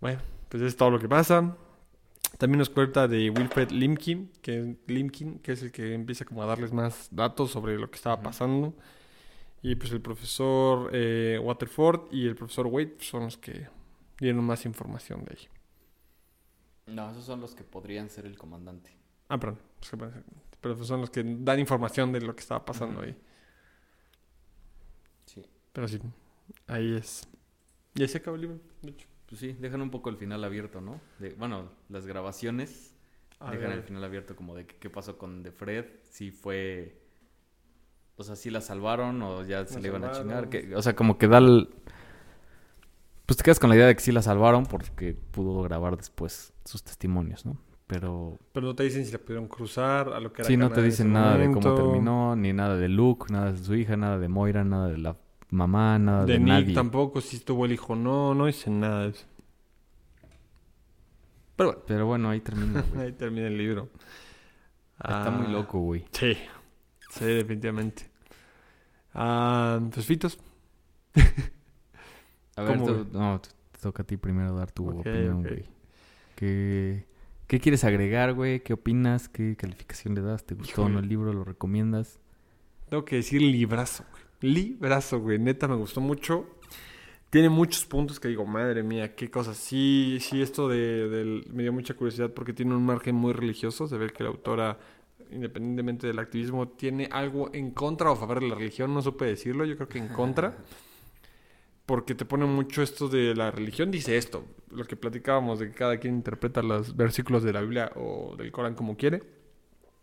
Bueno, pues es todo lo que pasa. También nos cuenta de Wilfred Limkin, que, Limkin, que es el que empieza como a darles más datos sobre lo que estaba pasando. Y pues el profesor eh, Waterford y el profesor Wade son los que dieron más información de ahí. No, esos son los que podrían ser el comandante. Ah, perdón. Pero son los que dan información de lo que estaba pasando Ujú. ahí. Sí. Pero sí, ahí es. Y ahí se acaba el libro, de hecho. Pues sí, dejan un poco el final abierto, ¿no? De, bueno, las grabaciones A dejan ver. el final abierto como de qué pasó con The Fred, si fue... O sea, si la salvaron o ya se La le iban a chingar. que- o sea, como que da el... Pues te quedas con la idea de que sí la salvaron porque pudo grabar después sus testimonios, ¿no? Pero Pero no te dicen si la pudieron cruzar, a lo que era sí, no te en dicen nada de cómo terminó, ni nada de Luke, nada de su hija, nada de Moira, nada de la mamá, nada de, De Nick nadie. tampoco, si estuvo el hijo, no, no dicen nada de eso. Pero bueno, Pero bueno, ahí termina, ahí termina el libro. Está muy Ah, loco, güey. Sí, sí, definitivamente. Ah, pues Fitos. A ver, no, te toca a ti primero dar tu opinión, güey. ¿Qué, ¿Qué quieres agregar, güey? ¿Qué opinas? ¿Qué calificación le das? ¿Te gustó o no el libro? ¿Lo recomiendas? Tengo que decir librazo, güey. Librazo, güey. Neta, me gustó mucho. Tiene muchos puntos que digo, madre mía, qué cosas. Sí, sí, esto de, del- me dio mucha curiosidad porque tiene un margen muy religioso. Se ve que la autora, independientemente del activismo, tiene algo en contra o a favor de la religión. No supe decirlo, yo creo que en contra. Porque te pone mucho esto de la religión. Dice esto, lo que platicábamos de que cada quien interpreta los versículos de la Biblia o del Corán como quiere.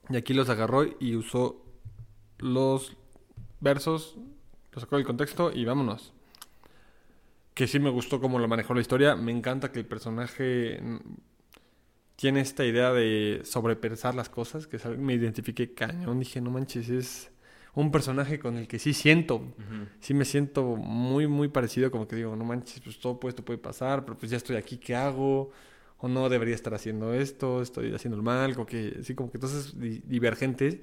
Y aquí los agarró y usó los versos, lo sacó del contexto y vámonos. Que sí me gustó cómo lo manejó la historia. Me encanta que el personaje tiene esta idea de sobrepensar las cosas, que me identifiqué cañón. Dije, no manches, es un personaje con el que sí siento. Sí me siento muy, muy parecido, como que digo, no manches, pues todo esto puede pasar, pero pues ya estoy aquí, ¿qué hago? O no debería estar haciendo esto, estoy haciendo el mal, como que, sí, como que entonces di- divergentes.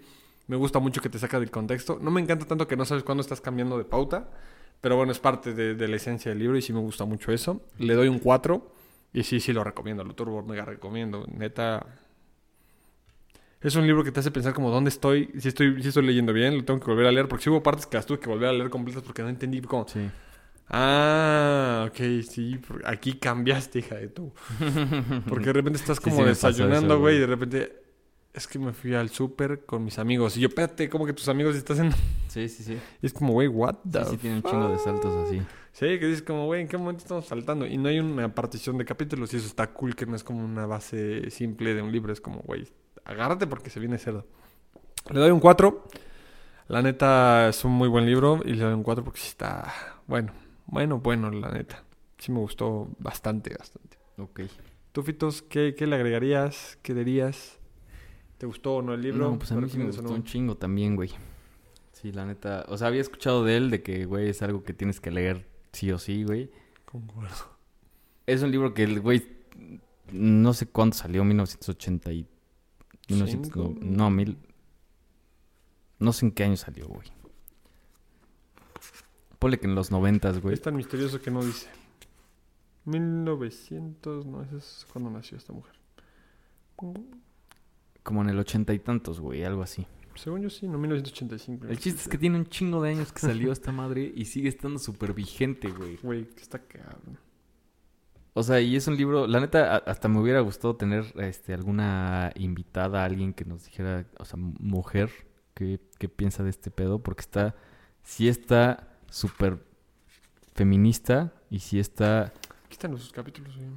Me gusta mucho que te saca del contexto. No me encanta tanto que no sabes cuándo estás cambiando de pauta, pero bueno, es parte de, de la esencia del libro y sí me gusta mucho eso. Le doy un 4 y sí, sí lo recomiendo, lo turbo mega recomiendo. Neta, es un libro que te hace pensar como dónde estoy, si estoy, si estoy leyendo bien, lo tengo que volver a leer, porque sí hubo partes que las tuve que volver a leer completas porque no entendí como, Sí. ah, ok, sí, aquí cambiaste, hija de tú. Porque de repente estás como sí desayunando, güey, y de repente, es que me fui al súper con mis amigos. Y yo, espérate, como que tus amigos estás en... Sí, sí, sí. Y es como, güey, what the Sí, sí, tiene un chingo de saltos así. Sí, que dices como, güey, ¿en qué momento estamos saltando? Y no hay una partición de capítulos y eso está cool, que no es como una base simple de un libro. Es como, güey, agárrate porque se viene cerdo. Le doy un 4. La neta es un muy buen libro y le doy un 4 porque sí está bueno, bueno, bueno, la neta. Sí me gustó bastante, bastante. Ok. ¿Tú, Fitos, qué, qué le agregarías? ¿Qué dirías? ¿Te gustó o no el libro? No, pues a ¿Lo mí sí me gustó no? un chingo también, güey. Sí, la neta. O sea, había escuchado de él de que, güey, es algo que tienes que leer sí o sí, güey. Concuerdo. Es un libro que el güey. No sé cuándo salió, 1980 y. 1900 ¿Cinco? no, mil. No sé en qué año salió, güey. Ponle que en los noventas, güey. Es tan misterioso que no dice. 1900, no, ese es cuando nació esta mujer. Como en el ochenta y tantos, güey, algo así. Según yo sí, no, 1985. El chiste es que tiene un chingo de años que salió esta madre y sigue estando súper vigente, güey. Güey, que está cabrón. O sea, y es un libro, la neta, hasta me hubiera gustado tener este, alguna invitada, alguien que nos dijera, o sea, mujer, qué, qué piensa de este pedo, porque está, sí está súper feminista y sí está, Aquí están los capítulos, güey.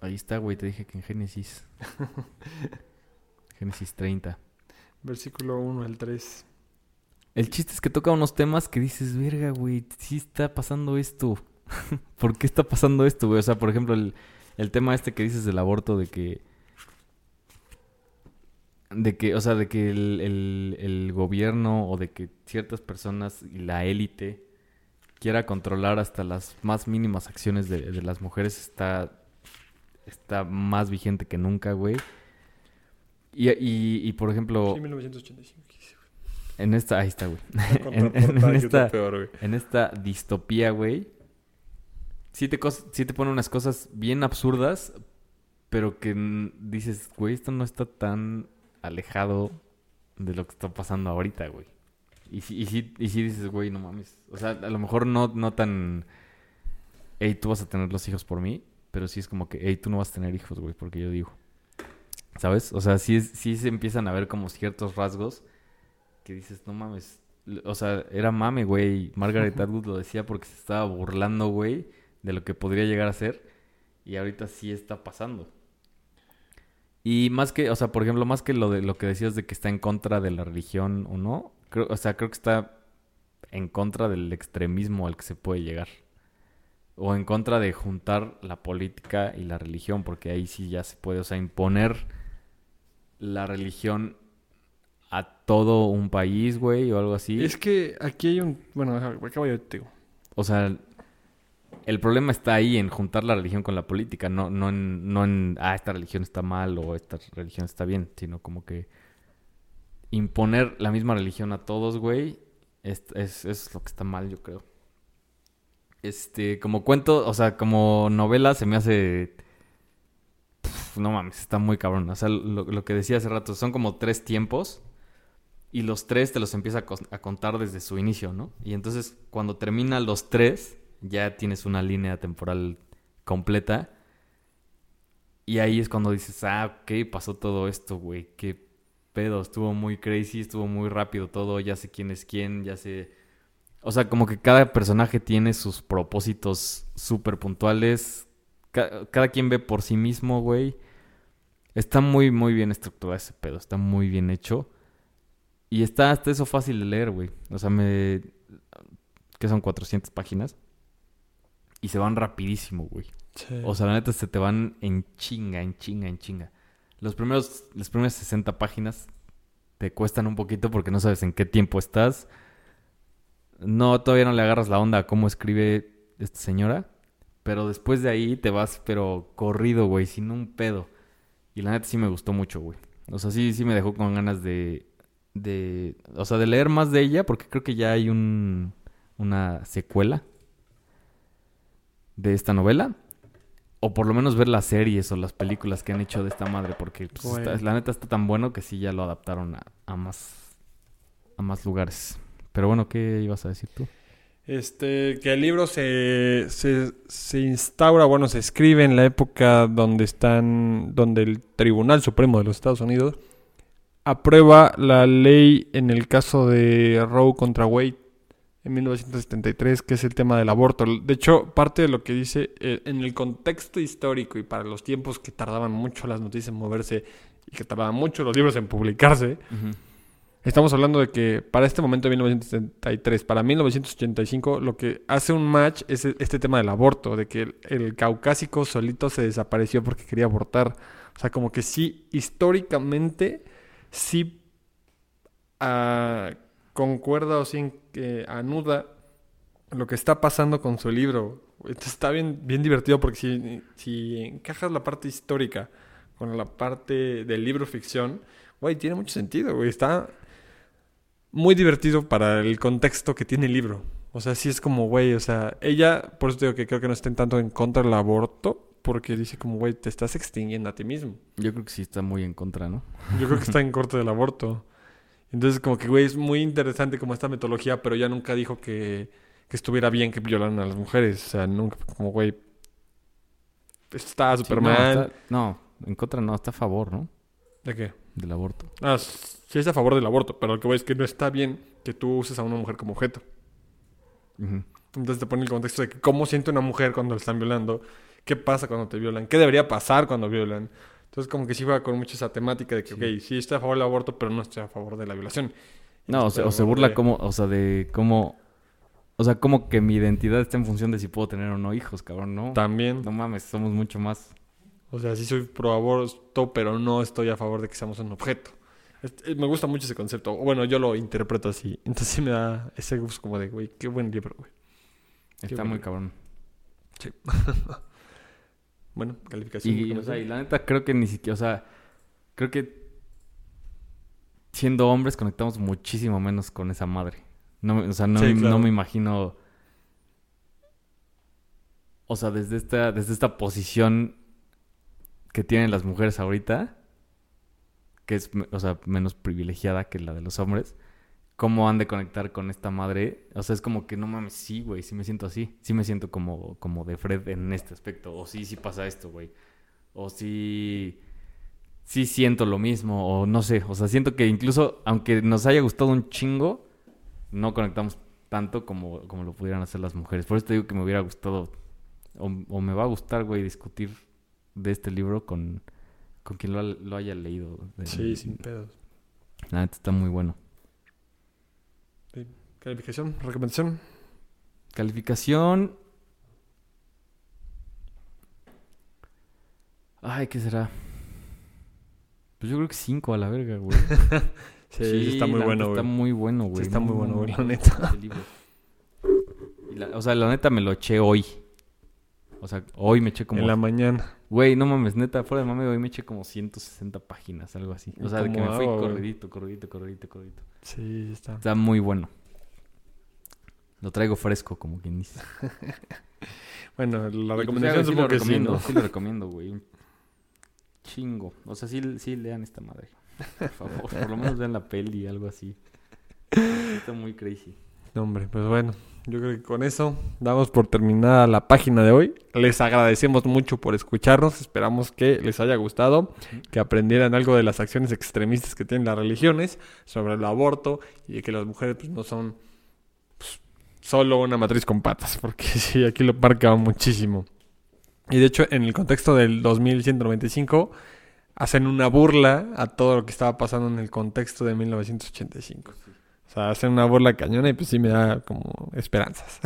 ahí está, güey, te dije que en Génesis, Génesis 30. Versículo 1 al 3. El chiste es que toca unos temas que dices, verga, güey, sí está pasando esto. ¿Por qué está pasando esto, güey? O sea, por ejemplo, el, el tema este que dices del aborto, de que... De que, o sea, de que el, el- el gobierno o de que ciertas personas y la élite quiera controlar hasta las más mínimas acciones de, de las mujeres está, está más vigente que nunca, güey. Y, y, y, por ejemplo, Sí, 1985. ¿qué dice, en esta... Ahí está, güey. En- esta- peor, güey. en esta distopía, güey, sí te, sí te pone unas cosas bien absurdas, pero que dices, güey, esto no está tan alejado de lo que está pasando ahorita, güey. Y sí, y sí, y sí dices, güey, no mames. O sea, a lo mejor no, no tan, hey, tú vas a tener los hijos por mí, pero sí es como que, hey, tú no vas a tener hijos, güey, porque yo digo. ¿Sabes? O sea, sí, sí se empiezan a ver como ciertos rasgos que dices, no mames. O sea, era mame, güey. Margaret Atwood lo decía porque se estaba burlando, güey, de lo que podría llegar a ser. Y ahorita sí está pasando. Y más que, o sea, por ejemplo, más que lo de lo que decías de que está en contra de la religión o no, creo, o sea, creo que está en contra del extremismo al que se puede llegar. O en contra de juntar la política y la religión, porque ahí sí ya se puede, o sea, imponer la religión a todo un país, güey, o algo así. Es que aquí hay un. Bueno, acabo yo te digo. O sea, el problema está ahí en juntar la religión con la política, no, no, en, no en, ah, esta religión está mal o esta religión está bien, sino como que imponer la misma religión a todos, güey, es, es, es lo que está mal, yo creo. Este, como cuento, o sea, como novela se me hace... Pf, no mames, está muy cabrón. O sea, lo, que decía hace rato, son como tres tiempos y los tres te los empieza a, contar desde su inicio, ¿no? Y entonces cuando termina los tres, ya tienes una línea temporal completa. Y ahí es cuando dices, ah, ok, pasó todo esto, güey, qué pedo, estuvo muy crazy, estuvo muy rápido todo, ya sé quién es quién, ya sé... O sea, como que cada personaje tiene sus propósitos súper puntuales, ca- cada quien ve por sí mismo, güey. Está muy, muy bien estructurado ese pedo, está muy bien hecho. Y está hasta eso fácil de leer, güey. O sea, me... que son 400 páginas. Y se van rapidísimo, güey. O sea, la neta se te van en chinga, en chinga, en chinga. Los primeros, las primeras 60 páginas te cuestan un poquito porque no sabes en qué tiempo estás. No, todavía no le agarras la onda a cómo escribe esta señora. Pero después de ahí te vas, pero corrido, güey, sin un pedo. Y la neta sí me gustó mucho, güey. O sea, sí, sí me dejó con ganas de, de, o sea, de leer más de ella, porque creo que ya hay un, una secuela de esta novela. O por lo menos ver las series o las películas que han hecho de esta madre, porque pues, está- la neta está tan bueno que sí ya lo adaptaron a, a más, a más lugares. Pero bueno, ¿qué ibas a decir tú? Este, que el libro se, se, se instaura, bueno, se escribe en la época donde están, donde el Tribunal Supremo de los Estados Unidos aprueba la ley en el caso de Roe contra Wade en 1973, que es el tema del aborto. De hecho, parte de lo que dice eh, en el contexto histórico y para los tiempos que tardaban mucho las noticias en moverse y que tardaban mucho los libros en publicarse, Estamos hablando de que para este momento de 1973, para 1985, lo que hace un match es e- este tema del aborto, de que el, caucásico solito se desapareció porque quería abortar. O sea, como que sí, históricamente, sí ah, concuerda o sí eh, anuda lo que está pasando con su libro. Esto está bien, bien divertido porque si, si encajas la parte histórica con la parte del libro ficción, güey, tiene mucho sentido, güey. Está... muy divertido para el contexto que tiene el libro. O sea, sí es como, güey, o sea, ella, por eso digo que creo que no estén tanto en contra del aborto, porque dice como, güey, te estás extinguiendo a ti mismo. Yo creo que sí está muy en contra, ¿no? Yo creo que está en contra del aborto. Entonces, como que, güey, es muy interesante como esta metodología, pero ella nunca dijo que, que estuviera bien que violaran a las mujeres. O sea, nunca, como, güey, está Sí, súper no, mal. está- no, en contra no, está a favor, ¿no? ¿De qué? Del aborto. Ah, sí es a favor del aborto, pero lo que voy es que no está bien que tú uses a una mujer como objeto. Entonces te pone el contexto de que cómo siente una mujer cuando la están violando, qué pasa cuando te violan, qué debería pasar cuando violan. Entonces como que sí juega con mucho esa temática de que, Sí. ok, sí estoy a favor del aborto, pero no estoy a favor de la violación. No, o se, o se Pero, burla como, o sea, de cómo, o sea, como que mi identidad está en función de si puedo tener o no hijos, cabrón, ¿no? También, No mames, somos mucho más. O sea, sí soy pro aborto, pero no estoy a favor de que seamos un objeto. Es- eh, me gusta mucho ese concepto. Bueno, yo lo interpreto así. Entonces sí me da ese gusto como de, güey, qué buen libro, güey. Está muy cabrón. Bueno, calificación. Y, o sea, y la neta creo que ni siquiera, o sea, creo que siendo hombres conectamos muchísimo menos con esa madre. No, o sea, no, Sí, claro. no me imagino. O sea, desde esta, desde esta posición que tienen las mujeres ahorita, que es, o sea, menos privilegiada que la de los hombres, ¿cómo han de conectar con esta madre? O sea, es como que no mames, sí, güey, sí me siento así. Sí me siento como, como de Fred en este aspecto. O sí, sí pasa esto, güey. O sí, sí siento lo mismo. O no sé, o sea, siento que incluso, aunque nos haya gustado un chingo, no conectamos tanto como, como lo pudieran hacer las mujeres. Por eso te digo que me hubiera gustado, o, o me va a gustar, güey, discutir de este libro con, con quien lo, lo haya leído. De- Sí, sin pedos. La neta está muy bueno. Calificación, recomendación. Calificación. Ay, ¿qué será? Pues yo creo que 5 a la verga, güey. Sí, sí está muy bueno, güey. Está muy bueno, güey. está muy bueno, güey, la neta. ese libro. La- o sea, la neta me lo eché hoy. O sea, hoy me eché como... En la mañana. Güey, no mames, neta, fuera de mame, hoy me eché como 160 páginas, algo así. O sea, de que me fui corridito, corridito, corridito, corridito. Sí, está. Está muy bueno. Lo traigo fresco, como quien dice. Bueno, la pues, recomendación supongo lo que sí, ¿no? sí lo recomiendo, güey. Chingo. O sea, sí, sí lean esta madre. Por favor, por lo menos vean la peli, algo así. Está muy crazy. No, hombre, pues bueno, yo creo que con eso damos por terminada la página de hoy. Les agradecemos mucho por escucharnos. Esperamos que les haya gustado, que aprendieran algo de las acciones extremistas que tienen las religiones, sobre el aborto y de que las mujeres pues, no son pues, solo una matriz con patas, porque sí, aquí lo marca muchísimo. Y de hecho, en el contexto del 2195, hacen una burla a todo lo que estaba pasando en el contexto de 1985. O sea, hacen una burla cañona y pues sí me da como esperanzas.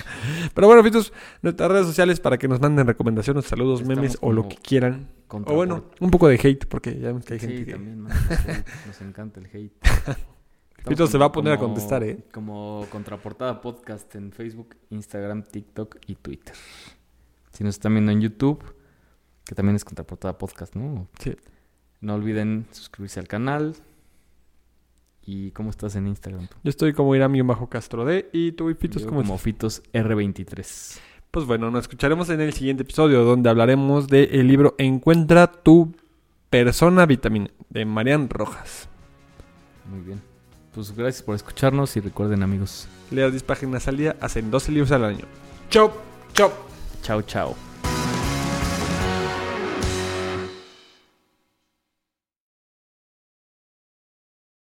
Pero bueno, Fitos, nuestras redes sociales para que nos manden recomendaciones, saludos, Estamos memes o lo que quieran. O bueno, un poco de hate, porque ya ves que hay sí, gente que... también, Nos encanta el hate. Fito se va a como- poner a contestar, ¿eh? Como Contraportada Podcast en Facebook, Instagram, TikTok y Twitter. Si nos están viendo en YouTube, que también es Contraportada Podcast, ¿no? Sí. No olviden suscribirse al canal. ¿Y cómo estás en Instagram? Yo estoy como Irami bajo Castro D y tú, Fitos, Yo ¿cómo como estás? Fitos R23. Pues bueno, nos escucharemos en el siguiente episodio donde hablaremos del libro Encuentra tu persona vitamina de Marian Rojas. Muy bien. Pues gracias por escucharnos y recuerden amigos. Leas 10 páginas al día, hacen 12 libros al año. Chau, chau. Chao, chao.